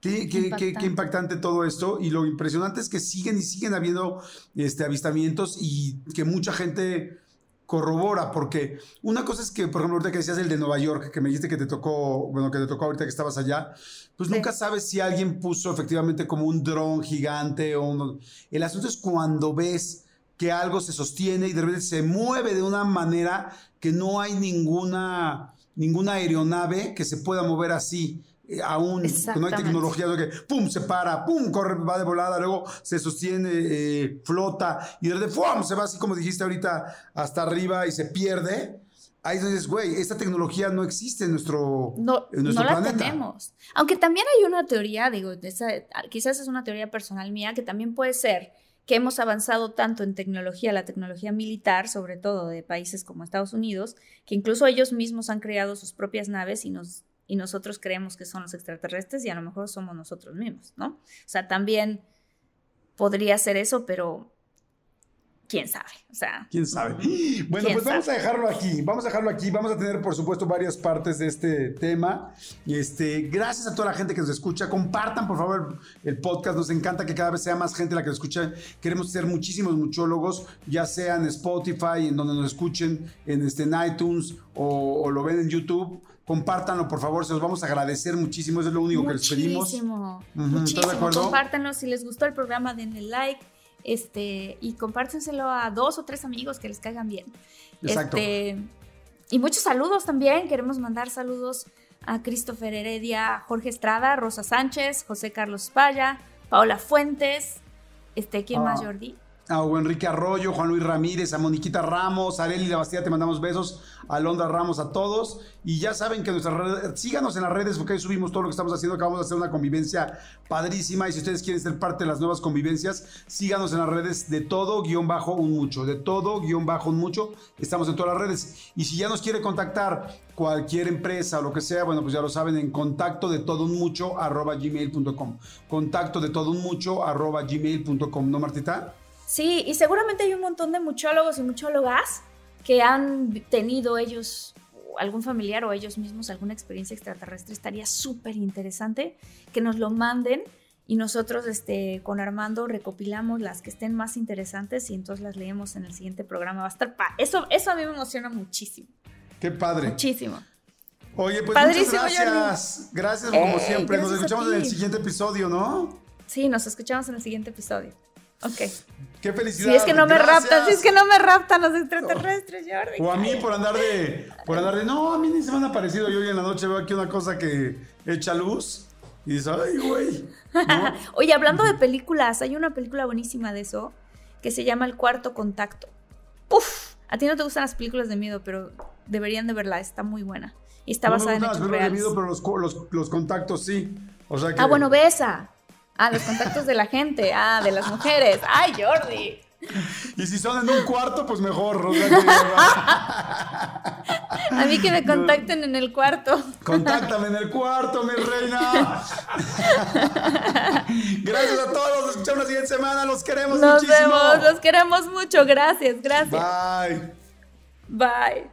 Qué, qué, qué, impactante todo esto. Y lo impresionante es que siguen y siguen habiendo este, avistamientos y que mucha gente corrobora, porque una cosa es que, por ejemplo, ahorita que decías el de Nueva York, que me dijiste que te tocó, bueno, que te tocó ahorita que estabas allá, pues nunca sabes si alguien puso efectivamente como un dron gigante o uno. El asunto es cuando ves que algo se sostiene y de repente se mueve de una manera que no hay ninguna, ninguna aeronave que se pueda mover así. Eh, aún no hay tecnología que pum se para, pum corre, va de volada, luego se sostiene, eh, flota y de ¡fum! se va así como dijiste ahorita hasta arriba y se pierde. Ahí dices, güey, esta tecnología no existe en nuestro, no, no la tenemos. Aunque también hay una teoría, digo, quizás es una teoría personal mía, que también puede ser que hemos avanzado tanto en tecnología, la tecnología militar, sobre todo de países como Estados Unidos, que incluso ellos mismos han creado sus propias naves y nos y nosotros creemos que son los extraterrestres y a lo mejor somos nosotros mismos, ¿no? O sea, también podría ser eso, pero quién sabe, o sea. ¿Quién sabe? Bueno, pues vamos a dejarlo aquí, vamos a dejarlo aquí, vamos a tener por supuesto varias partes de este tema. Este, gracias a toda la gente que nos escucha, compartan por favor el podcast, nos encanta que cada vez sea más gente la que nos escucha. Queremos ser muchísimos muchólogos, ya sea en Spotify, en donde nos escuchen, en, este, iTunes o, o lo ven en YouTube Compártanlo, por favor, se los vamos a agradecer muchísimo. Eso es lo único que les pedimos. Muchísimo. muchísimo. Compártanlo. Si les gustó el programa, denle like. Este, y compártenselo a dos o tres amigos que les caigan bien. Exacto. Este, y muchos saludos también. Queremos mandar saludos a Christopher Heredia, Jorge Estrada, Rosa Sánchez, José Carlos Paya, Paola Fuentes. Este, ¿quién más, ah. Jordi? A Enrique Arroyo, Juan Luis Ramírez, a Moniquita Ramos, a Areli de Bastida, te mandamos besos, a Londra Ramos, a todos. Y ya saben que nuestras redes, síganos en las redes porque ahí subimos todo lo que estamos haciendo. Acabamos de hacer una convivencia padrísima. Y si ustedes quieren ser parte de las nuevas convivencias, síganos en las redes de todo guion bajo un mucho. De todo guion bajo un mucho. Estamos en todas las redes. Y si ya nos quiere contactar cualquier empresa o lo que sea, bueno, pues ya lo saben en contacto de todo un mucho arroba gmail.com. Contacto de todo un mucho arroba gmail.com, ¿no, Martita? Sí, y seguramente hay un montón de muchólogos y muchólogas que han tenido ellos algún familiar o ellos mismos alguna experiencia extraterrestre. Estaría súper interesante que nos lo manden y nosotros este, con Armando recopilamos las que estén más interesantes y entonces las leemos en el siguiente programa. Va a estar eso, eso a mí me emociona muchísimo. Qué padre. Muchísimo. Oye, pues muchas gracias. Gracias como siempre. Nos escuchamos en el siguiente episodio, ¿no? Sí, nos escuchamos en el siguiente episodio. Ok. Qué felicidad. Si es que no me raptan, si es que no me raptan los extraterrestres, Jordi. O a mí por andar de, por andar de, no, a mí ni se me han aparecido. Yo hoy en la noche veo aquí una cosa que echa luz y dices, ay, güey. Oye, hablando de películas, hay una película buenísima de eso que se llama El Cuarto Contacto. Uf, a ti no te gustan las películas de miedo, pero deberían de verla, está muy buena. Y está basada en hechos reales. de miedo, pero los, los, los contactos sí. O sea que... Ah, bueno, ve esa. Ah, los contactos de la gente. Ah, de las mujeres. ¡Ay, Jordi! Y si son en un cuarto, pues mejor. A mí que me contacten en el cuarto. Contáctame en el cuarto, mi reina. Gracias a todos. Nos escuchamos la siguiente semana. Los queremos Nos muchísimo. Nos vemos. Los queremos mucho. Gracias, gracias. Bye. Bye.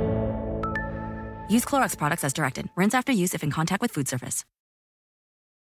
Use Clorox products as directed. Rinse after use if in contact with food surface.